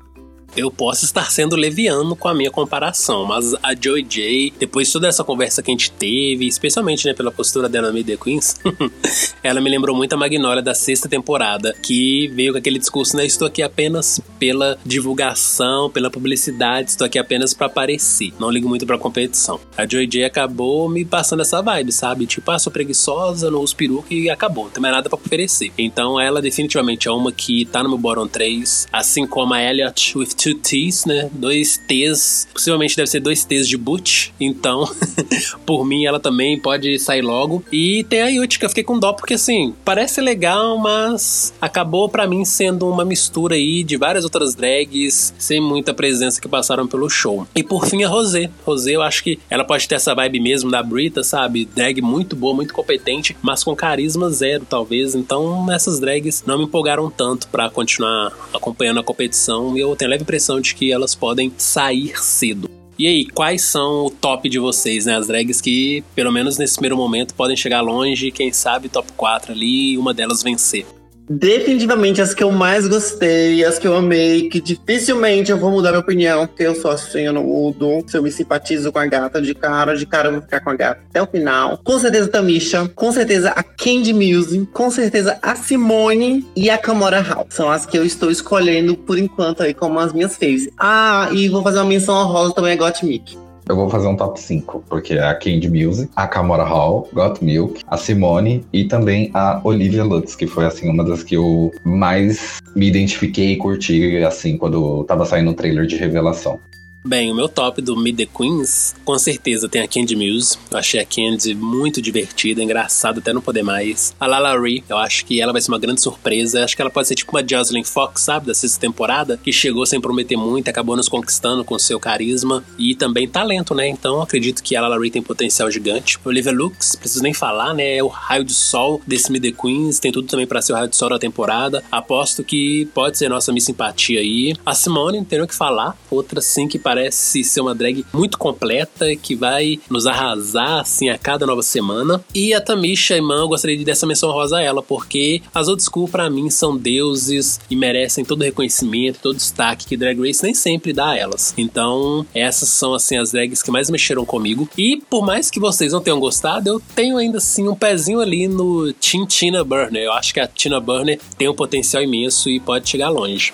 eu posso estar sendo leviano com a minha comparação, mas a Joy J, depois de toda essa conversa que a gente teve, especialmente né, pela postura dela no The Queens, ela me lembrou muito a Magnolia da sexta temporada, que veio com aquele discurso, né? Estou aqui apenas pela divulgação, pela publicidade, estou aqui apenas para aparecer. Não ligo muito pra competição. A Joy J acabou me passando essa vibe, sabe? Tipo, ah, sou preguiçosa, não uso peruca e acabou. Não tem mais nada pra oferecer. Então ela definitivamente é uma que tá no meu bottom 3, assim como a Elliot with two T's, né? Dois T's, possivelmente deve ser dois T's de boot. Então, por mim, ela também pode sair logo. E tem a Yuti, que eu fiquei com dó, porque assim, parece legal, mas acabou para mim sendo uma mistura aí de várias outras drags, sem muita presença que passaram pelo show. E por fim, a Rosé. Rosé, eu acho que ela pode ter essa vibe mesmo da Brita, sabe? Drag muito boa, muito competente, mas com carisma zero, talvez. Então, essas drags não me empolgaram tanto para continuar acompanhando a competição. E eu tenho leve impressão de que elas podem sair cedo. E aí, quais são o top de vocês, né? As drags que, pelo menos nesse primeiro momento, podem chegar longe, quem sabe top 4 ali e uma delas vencer. Definitivamente as que eu mais gostei, as que eu amei, que dificilmente eu vou mudar minha opinião, porque eu sou assim, eu não mudo. Se eu me simpatizo com a gata de cara, de cara eu vou ficar com a gata até o final. Com certeza Tamisha, com certeza a Candy Music, com certeza a Simone e a Camora Hall. São as que eu estou escolhendo por enquanto aí como as minhas faves. Ah, e vou fazer uma menção honrosa também a Gottmik. Eu vou fazer um top 5, porque é a Candy Music, a Camora Hall, Got Milk, a Simone e também a Olivia Lux, que foi assim uma das que eu mais me identifiquei e curti assim quando tava saindo o trailer de revelação. Bem, o meu top do Meet the Queens, com certeza tem a Candy Muse. Eu achei a Candy muito divertida, engraçada até não poder mais. A Lala Ree, eu acho que ela vai ser uma grande surpresa. Acho que ela pode ser tipo uma Jocelyn Fox, sabe, da sexta temporada, que chegou sem prometer muito, acabou nos conquistando com seu carisma e também talento, né? Então acredito que a Lala Ree tem potencial gigante. Olivia Lux, preciso nem falar, né? É o raio de sol desse Meet the Queens, tem tudo também para ser o raio de sol da temporada. Aposto que pode ser nossa Miss Simpatia aí. A Simone, não tem o que falar, outra sim que parece ser uma drag muito completa, que vai nos arrasar assim a cada nova semana. E a Tamisha Iman, eu gostaria de dar essa menção rosa a ela, porque as old school para mim são deuses e merecem todo o reconhecimento, todo o destaque que Drag Race nem sempre dá a elas. Então, essas são assim as drags que mais mexeram comigo. E por mais que vocês não tenham gostado, eu tenho ainda assim um pezinho ali no Team Tina Burner. Eu acho que a Tina Burner tem um potencial imenso e pode chegar longe.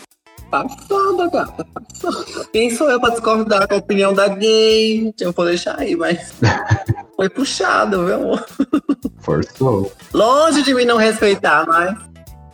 Passada, gata. Passada. Quem sou eu pra discordar com a opinião da gay? Eu vou deixar aí, mas. Foi puxado, meu amor. Forçou. Longe de mim não respeitar, mas.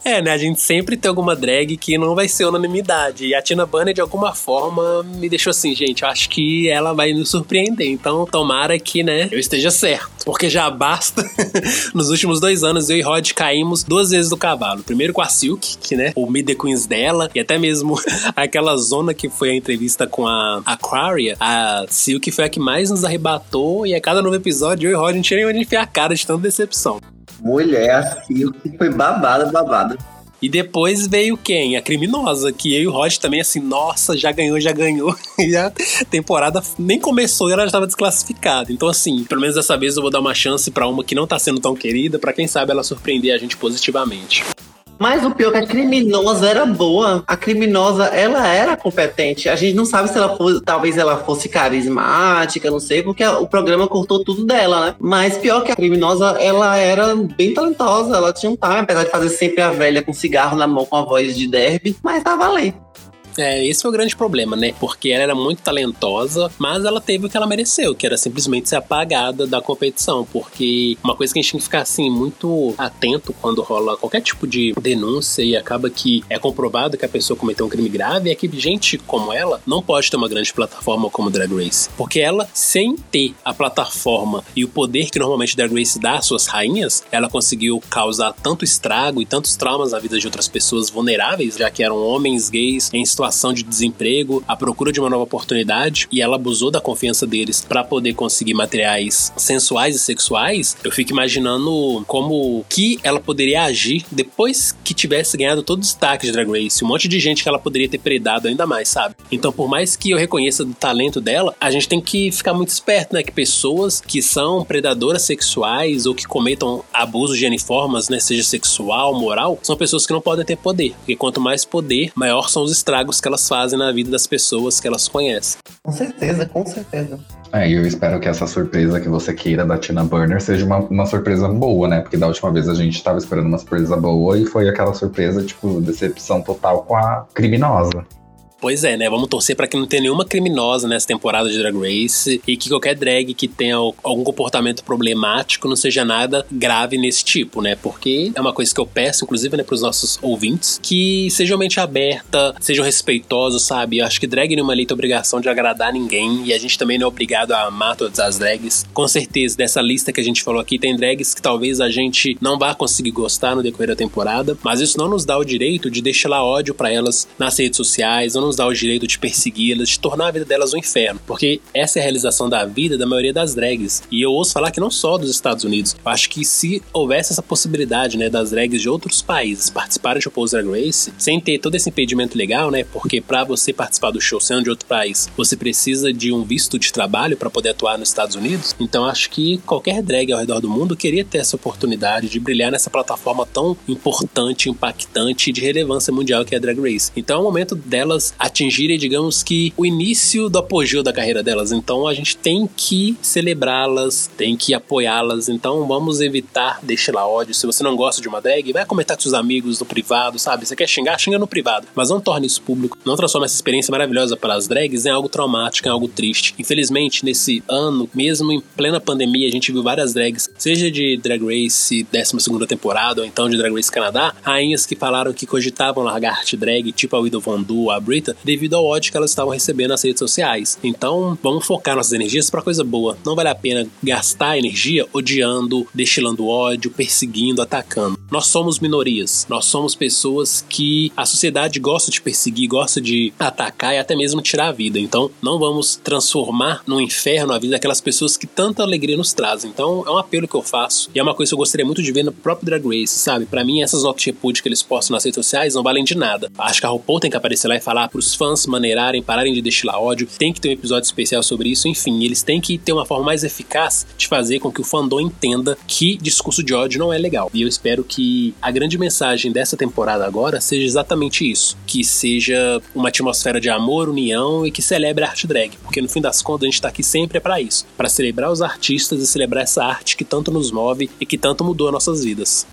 É, né? A gente sempre tem alguma drag que não vai ser unanimidade. E a Tina Burner, de alguma forma, me deixou assim, gente, eu acho que ela vai nos surpreender. Então, tomara que, né, eu esteja certo. Porque já basta. Nos últimos dois anos, eu e Rod caímos duas vezes do cavalo. Primeiro com a Silk, que, né, o Mid Queens dela, e até mesmo aquela zona que foi a entrevista com a Aquaria, a Silk foi a que mais nos arrebatou. E a cada novo episódio, eu e Rod não tinha nem onde enfiar a cara de tanta decepção. Mulher, a Silk foi babada, babada. E depois veio quem? A criminosa, que eu e o Rod também, assim, nossa, já ganhou, já ganhou. E a temporada nem começou e ela já estava desclassificada. Então, assim, pelo menos dessa vez eu vou dar uma chance para uma que não tá sendo tão querida, para quem sabe ela surpreender a gente positivamente. Mas o pior é que a criminosa era boa. A criminosa, ela era competente. A gente não sabe se ela fosse, talvez ela fosse carismática, não sei, porque o programa cortou tudo dela, né? Mas pior que a criminosa, ela era bem talentosa, ela tinha um time, apesar de fazer sempre a velha com cigarro na mão com a voz de derby, mas tava ali. É, esse foi o grande problema, né? Porque ela era muito talentosa, mas ela teve o que ela mereceu, que era simplesmente ser apagada da competição. Porque uma coisa que a gente tem que ficar, assim, muito atento quando rola qualquer tipo de denúncia e acaba que é comprovado que a pessoa cometeu um crime grave, é que gente como ela não pode ter uma grande plataforma como Drag Race. Porque ela, sem ter a plataforma e o poder que normalmente Drag Race dá às suas rainhas, ela conseguiu causar tanto estrago e tantos traumas na vida de outras pessoas vulneráveis, já que eram homens gays em situação situação de desemprego, a procura de uma nova oportunidade, e ela abusou da confiança deles para poder conseguir materiais sensuais e sexuais, eu fico imaginando como que ela poderia agir depois que tivesse ganhado todo o destaque de Drag Race, um monte de gente que ela poderia ter predado ainda mais, sabe? Então, por mais que eu reconheça o talento dela, a gente tem que ficar muito esperto, né? Que pessoas que são predadoras sexuais ou que cometam abusos de uniformes, né? Seja sexual, moral, são pessoas que não podem ter poder. Porque quanto mais poder, maior são os estragos que elas fazem na vida das pessoas que elas conhecem. Com certeza, com certeza. É, eu espero que essa surpresa que você queira da Tina Burner seja uma, uma surpresa boa, né? Porque da última vez a gente tava esperando uma surpresa boa e foi aquela surpresa, tipo, decepção total com a criminosa. Pois é, né? Vamos torcer para que não tenha nenhuma criminosa nessa temporada de Drag Race e que qualquer drag que tenha algum comportamento problemático não seja nada grave nesse tipo, né? Porque é uma coisa que eu peço, inclusive, né, pros nossos ouvintes, que sejam mente aberta, sejam respeitosos, sabe? Eu acho que drag nenhuma lei tem obrigação de agradar ninguém e a gente também não é obrigado a amar todas as drags. Com certeza, dessa lista que a gente falou aqui, tem drags que talvez a gente não vá conseguir gostar no decorrer da temporada, mas isso não nos dá o direito de deixar lá ódio para elas nas redes sociais, não nos dá o direito de persegui-las, de tornar a vida delas um inferno, porque essa é a realização da vida da maioria das drags. E eu ouço falar que não só dos Estados Unidos. Eu acho que se houvesse essa possibilidade, né, das drags de outros países participarem de RuPaul's Drag Race, sem ter todo esse impedimento legal, né, porque para você participar do show sendo de outro país, você precisa de um visto de trabalho para poder atuar nos Estados Unidos. Então acho que qualquer drag ao redor do mundo queria ter essa oportunidade de brilhar nessa plataforma tão importante, impactante e de relevância mundial que é a Drag Race. Então é o momento delas atingirem, digamos que, o início do apogeu da carreira delas. Então a gente tem que celebrá-las, tem que apoiá-las. Então vamos evitar deixar lá ódio. Se você não gosta de uma drag, vai comentar com seus amigos no privado, sabe? Você quer xingar, xinga no privado. Mas não torne isso público. Não transforme essa experiência maravilhosa para as drags em algo traumático, em algo triste. Infelizmente, nesse ano, mesmo em plena pandemia, a gente viu várias drags, seja de Drag Race 12 temporada ou então de Drag Race Canadá, rainhas que falaram que cogitavam largar arte drag, tipo a Widow Von Du, a Brita, devido ao ódio que elas estavam recebendo nas redes sociais. Então, vamos focar nossas energias para coisa boa. Não vale a pena gastar energia odiando, destilando ódio, perseguindo, atacando. Nós somos minorias. Nós somos pessoas que a sociedade gosta de perseguir, gosta de atacar e até mesmo tirar a vida. Então, não vamos transformar no inferno a vida daquelas pessoas que tanta alegria nos trazem. Então, é um apelo que eu faço e é uma coisa que eu gostaria muito de ver no próprio Drag Race, sabe? Para mim, essas notas de repúdio que eles postam nas redes sociais não valem de nada. Acho que a RuPaul tem que aparecer lá e falar pros fãs maneirarem, pararem de destilar ódio. Tem que ter um episódio especial sobre isso. Enfim, eles têm que ter uma forma mais eficaz de fazer com que o fandom entenda que discurso de ódio não é legal. E eu espero que a grande mensagem dessa temporada agora seja exatamente isso: que seja uma atmosfera de amor, união e que celebre a arte drag. Porque no fim das contas, a gente tá aqui sempre para isso para celebrar os artistas e celebrar essa arte que tanto nos move e que tanto mudou nossas vidas.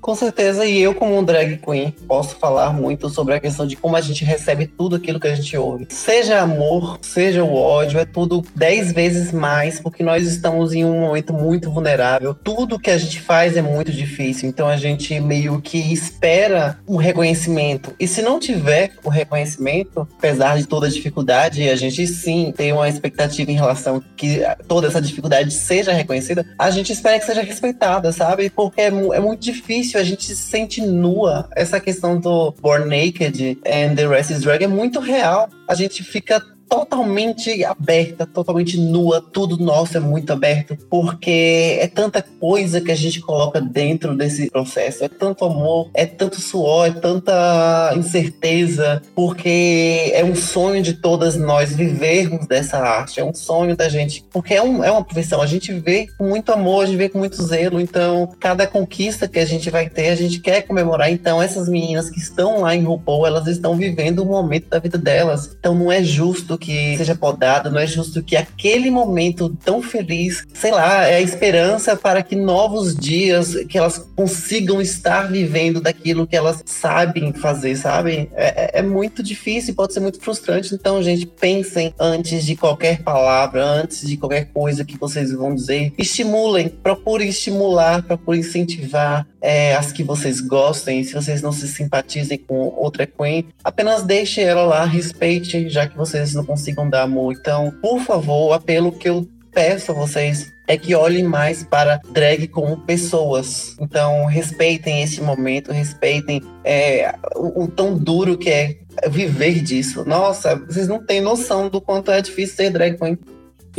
Com certeza, e eu, como um drag queen, posso falar muito sobre a questão de como a gente recebe tudo aquilo que a gente ouve. Seja amor, seja o ódio, é tudo dez vezes mais, porque nós estamos em um momento muito vulnerável. Tudo que a gente faz é muito difícil, então a gente meio que espera um reconhecimento. E se não tiver o reconhecimento, apesar de toda a dificuldade, a gente sim tem uma expectativa em relação que toda essa dificuldade seja reconhecida, a gente espera que seja respeitada, sabe? Porque é, é muito difícil início a gente se sente nua. Essa questão do Born Naked and the Rest is Drag é muito real. A gente fica totalmente aberta, totalmente nua, tudo nosso é muito aberto, porque é tanta coisa que a gente coloca dentro desse processo, é tanto amor, é tanto suor, é tanta incerteza, porque é um sonho de todas nós vivermos dessa arte, é um sonho da gente, porque é, um, é uma profissão, a gente vê com muito amor, a gente vê com muito zelo, então cada conquista que a gente vai ter, a gente quer comemorar, então essas meninas que estão lá em RuPaul, elas estão vivendo o momento da vida delas, então não é justo que seja podada, não é justo que aquele momento tão feliz, sei lá, é a esperança para que novos dias, que elas consigam estar vivendo daquilo que elas sabem fazer, sabe? É, é, é muito difícil, pode ser muito frustrante. Então, gente, pensem antes de qualquer palavra, antes de qualquer coisa que vocês vão dizer. Estimulem, procurem estimular, procurem incentivar é, as que vocês gostem. Se vocês não se simpatizem com outra queen, apenas deixe ela lá, respeite, já que vocês não consigam dar amor. Então, por favor, o apelo que eu peço a vocês é que olhem mais para drag como pessoas. Então, respeitem esse momento, respeitem é, o, o, tão duro que é viver disso. Nossa, vocês não têm noção do quanto é difícil ser drag queen.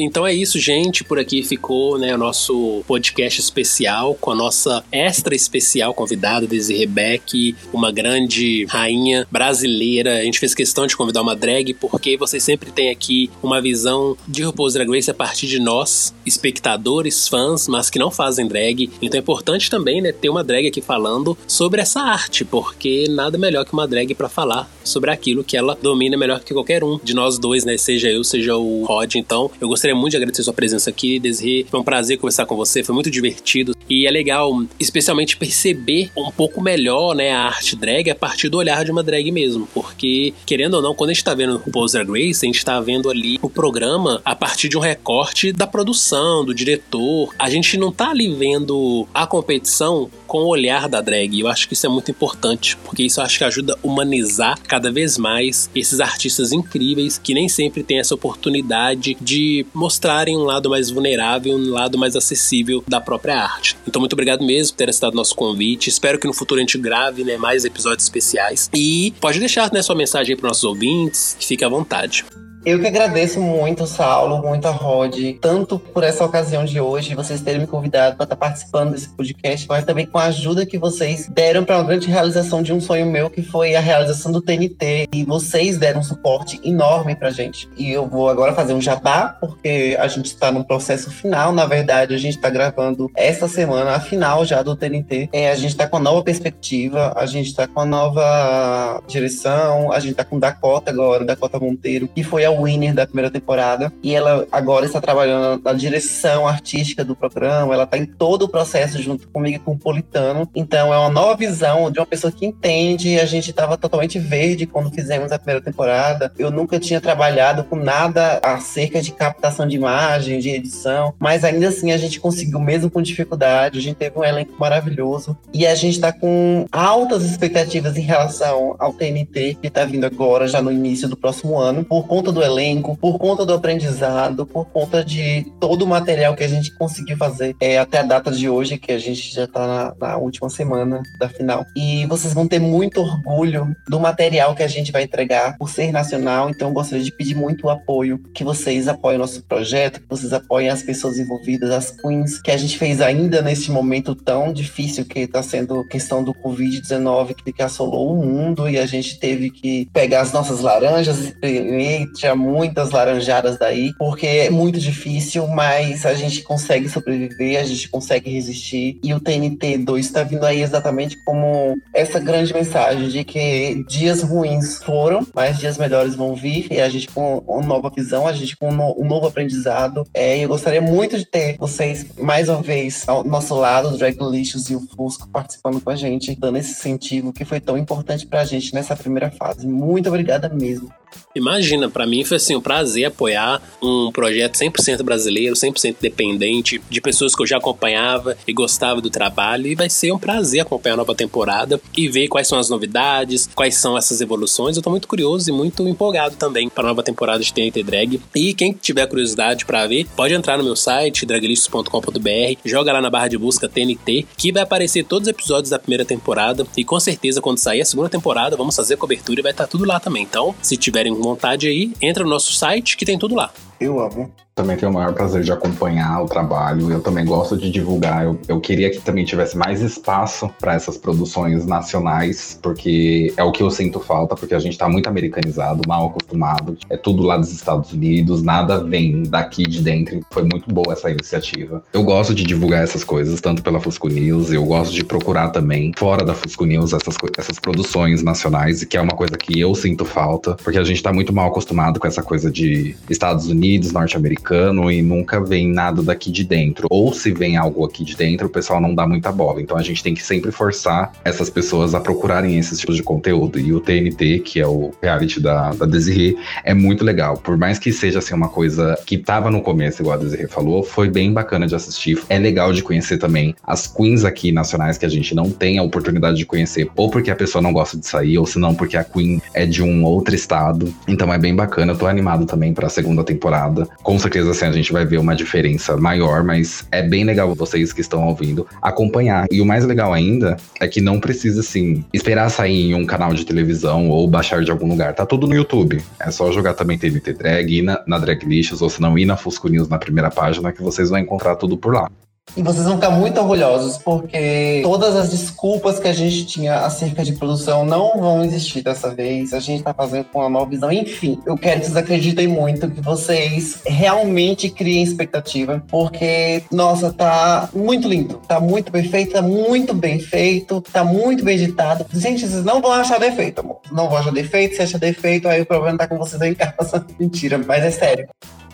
Então é isso, gente. Por aqui ficou né, o nosso podcast especial com a nossa extra especial convidada, Desi Rebeck, uma grande rainha brasileira. A gente fez questão de convidar uma drag porque vocês sempre têm aqui uma visão de RuPaul's Drag Race a partir de nós, espectadores, fãs, mas que não fazem drag. Então é importante também né, ter uma drag aqui falando sobre essa arte, porque nada melhor que uma drag para falar sobre aquilo que ela domina melhor que qualquer um de nós dois, né? Seja eu, seja o Rod. Então eu gostaria muito de agradecer sua presença aqui, Desirê. Foi um prazer conversar com você, foi muito divertido. E é legal, especialmente, perceber um pouco melhor, né, a arte drag a partir do olhar de uma drag mesmo. Porque, querendo ou não, quando a gente tá vendo o Poser Grace, a gente tá vendo ali o programa a partir de um recorte da produção, do diretor. A gente não tá ali vendo a competição com o olhar da drag. Eu acho que isso é muito importante, porque isso acho que ajuda a humanizar cada vez mais esses artistas incríveis que nem sempre têm essa oportunidade de mostrarem um lado mais vulnerável, um lado mais acessível da própria arte. Então, muito obrigado mesmo por ter aceitado nosso convite. Espero que no futuro a gente grave né, mais episódios especiais. E pode deixar né, sua mensagem para nossos ouvintes, fique à vontade. Eu que agradeço muito, Saulo, muito a Rod, tanto por essa ocasião de hoje, vocês terem me convidado para estar participando desse podcast, mas também com a ajuda que vocês deram para uma grande realização de um sonho meu, que foi a realização do TNT. E vocês deram um suporte enorme para gente. E eu vou agora fazer um jabá, porque a gente está no processo final. Na verdade, a gente está gravando esta semana a final já do TNT. É, a gente está com uma nova perspectiva, a gente está com uma nova direção, a gente está com Dakota agora, Dakota Monteiro, que foi a a winner da primeira temporada. E ela agora está trabalhando na direção artística do programa. Ela está em todo o processo junto comigo e com o Politano. Então é uma nova visão de uma pessoa que entende. A gente estava totalmente verde quando fizemos a primeira temporada. Eu nunca tinha trabalhado com nada acerca de captação de imagem, de edição. Mas ainda assim a gente conseguiu, mesmo com dificuldade. A gente teve um elenco maravilhoso. E a gente está com altas expectativas em relação ao TNT, que está vindo agora, já no início do próximo ano, por conta do do elenco, por conta do aprendizado, por conta de todo o material que a gente conseguiu fazer é, até a data de hoje, que a gente já tá na, na última semana da final. E vocês vão ter muito orgulho do material que a gente vai entregar por ser nacional. Então, gostaria de pedir muito apoio, que vocês apoiem o nosso projeto, que vocês apoiem as pessoas envolvidas, as queens, que a gente fez ainda nesse momento tão difícil que está sendo questão do Covid-19, que assolou o mundo e a gente teve que pegar as nossas laranjas e tira muitas laranjadas daí, porque é muito difícil, mas a gente consegue sobreviver, a gente consegue resistir. E o TNT 2 está vindo aí exatamente como essa grande mensagem de que dias ruins foram, mas dias melhores vão vir, e a gente com uma nova visão, a gente com um novo aprendizado. É, eu gostaria muito de ter vocês mais uma vez ao nosso lado, o Drag Lixos e o Fusco, participando com a gente, dando esse incentivo que foi tão importante pra gente nessa primeira fase. Muito obrigada mesmo. Imagina, para mim foi assim um prazer apoiar um projeto 100% brasileiro, 100% dependente, de pessoas que eu já acompanhava e gostava do trabalho. E vai ser um prazer acompanhar a nova temporada e ver quais são as novidades, quais são essas evoluções. Eu tô muito curioso e muito empolgado também para a nova temporada de TNT Drag. E quem tiver curiosidade para ver, pode entrar no meu site, draglistos.com.br, joga lá na barra de busca TNT, que vai aparecer todos os episódios da primeira temporada. E com certeza, quando sair a segunda temporada, vamos fazer a cobertura e vai estar tá tudo lá também. Então, se tiver tiverem vontade aí, no nosso site que tem tudo lá. Eu amo também tenho o maior prazer de acompanhar o trabalho. Eu também gosto de divulgar. Eu, eu queria que também tivesse mais espaço para essas produções nacionais, porque é o que eu sinto falta, porque a gente está muito americanizado, mal acostumado. É tudo lá dos Estados Unidos, nada vem daqui de dentro. Foi muito boa essa iniciativa. Eu gosto de divulgar essas coisas, tanto pela Fusco News, eu gosto de procurar também, fora da Fusco News, essas, essas produções nacionais, que é uma coisa que eu sinto falta, porque a gente está muito mal acostumado com essa coisa de Estados Unidos, norte-americano americano e nunca vem nada daqui de dentro. Ou se vem algo aqui de dentro, o pessoal não dá muita bola. Então a gente tem que sempre forçar essas pessoas a procurarem esses tipos de conteúdo. E o TNT, que é o reality da, da Desiree, é muito legal. Por mais que seja assim uma coisa que tava no começo, igual a Desiree falou, foi bem bacana de assistir. É legal de conhecer também as queens aqui nacionais que a gente não tem a oportunidade de conhecer, ou porque a pessoa não gosta de sair, ou se não porque a queen é de um outro estado. Então é bem bacana. Eu tô animado também para a segunda temporada. Com certeza assim, a gente vai ver uma diferença maior, mas é bem legal vocês que estão ouvindo acompanhar. E o mais legal ainda é que não precisa, assim, esperar sair em um canal de televisão ou baixar de algum lugar. Tá tudo no YouTube. É só jogar também TNT Drag, ir na, na Drag ou se não ir na Fusco News na primeira página, que vocês vão encontrar tudo por lá. E vocês vão ficar muito orgulhosos, porque todas as desculpas que a gente tinha acerca de produção não vão existir dessa vez. A gente tá fazendo com uma nova visão. Enfim, eu quero que vocês acreditem muito, que vocês realmente criem expectativa, porque, nossa, tá muito lindo, tá muito perfeito, tá muito bem feito, tá muito bem editado. Gente, vocês não vão achar defeito, amor. Não vão achar defeito, se achar defeito, aí o problema tá com vocês aí em casa. Mentira, mas é sério.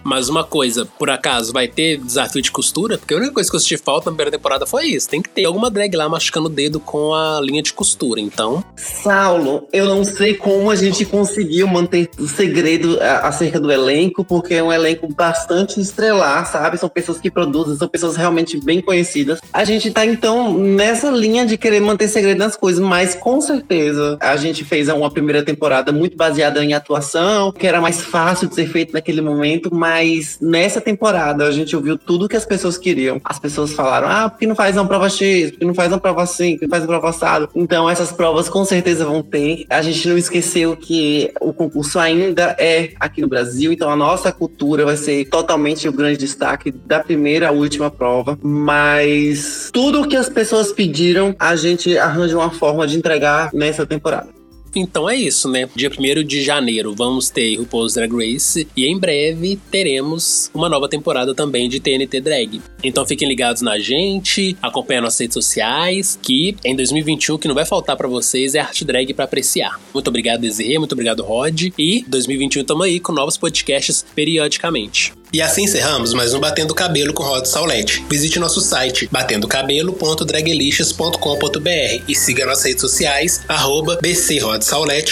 Mas uma coisa, por acaso, vai ter desafio de costura? Porque a única coisa que eu senti falta na primeira temporada foi isso. Tem que ter alguma drag lá machucando o dedo com a linha de costura, então. Saulo, eu não sei como a gente conseguiu manter o segredo acerca do elenco, porque é um elenco bastante estrelar, sabe? São pessoas que produzem, são pessoas realmente bem conhecidas. A gente tá, então, nessa linha de querer manter segredo nas coisas, mas com certeza a gente fez uma primeira temporada muito baseada em atuação, que era mais fácil de ser feito naquele momento, mas nessa temporada a gente ouviu tudo que as pessoas queriam. As pessoas falaram: ah, por que não faz uma prova X? Por que não faz uma prova assim? Por que não faz uma prova assado? Então, essas provas com certeza vão ter. A gente não esqueceu que o concurso ainda é aqui no Brasil, então a nossa cultura vai ser totalmente o grande destaque da primeira à última prova. Mas tudo que as pessoas pediram, a gente arranja uma forma de entregar nessa temporada. Então é isso, né? Dia 1 de janeiro vamos ter RuPaul's Drag Race e em breve teremos uma nova temporada também de TNT Drag. Então fiquem ligados na gente, acompanhem nossas redes sociais, que em 2021 o que não vai faltar para vocês é arte drag para apreciar. Muito obrigado, Desirê, muito obrigado, Rod. E 2021 estamos aí com novos podcasts periodicamente. E assim encerramos mais um Batendo Cabelo com Rod Saulete. Visite nosso site batendocabelo.dragelicious.com.br e siga nossas redes sociais, arroba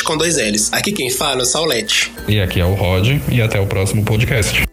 com dois L's. Aqui quem fala é o Saulete. E aqui é o Rod, e até o próximo podcast.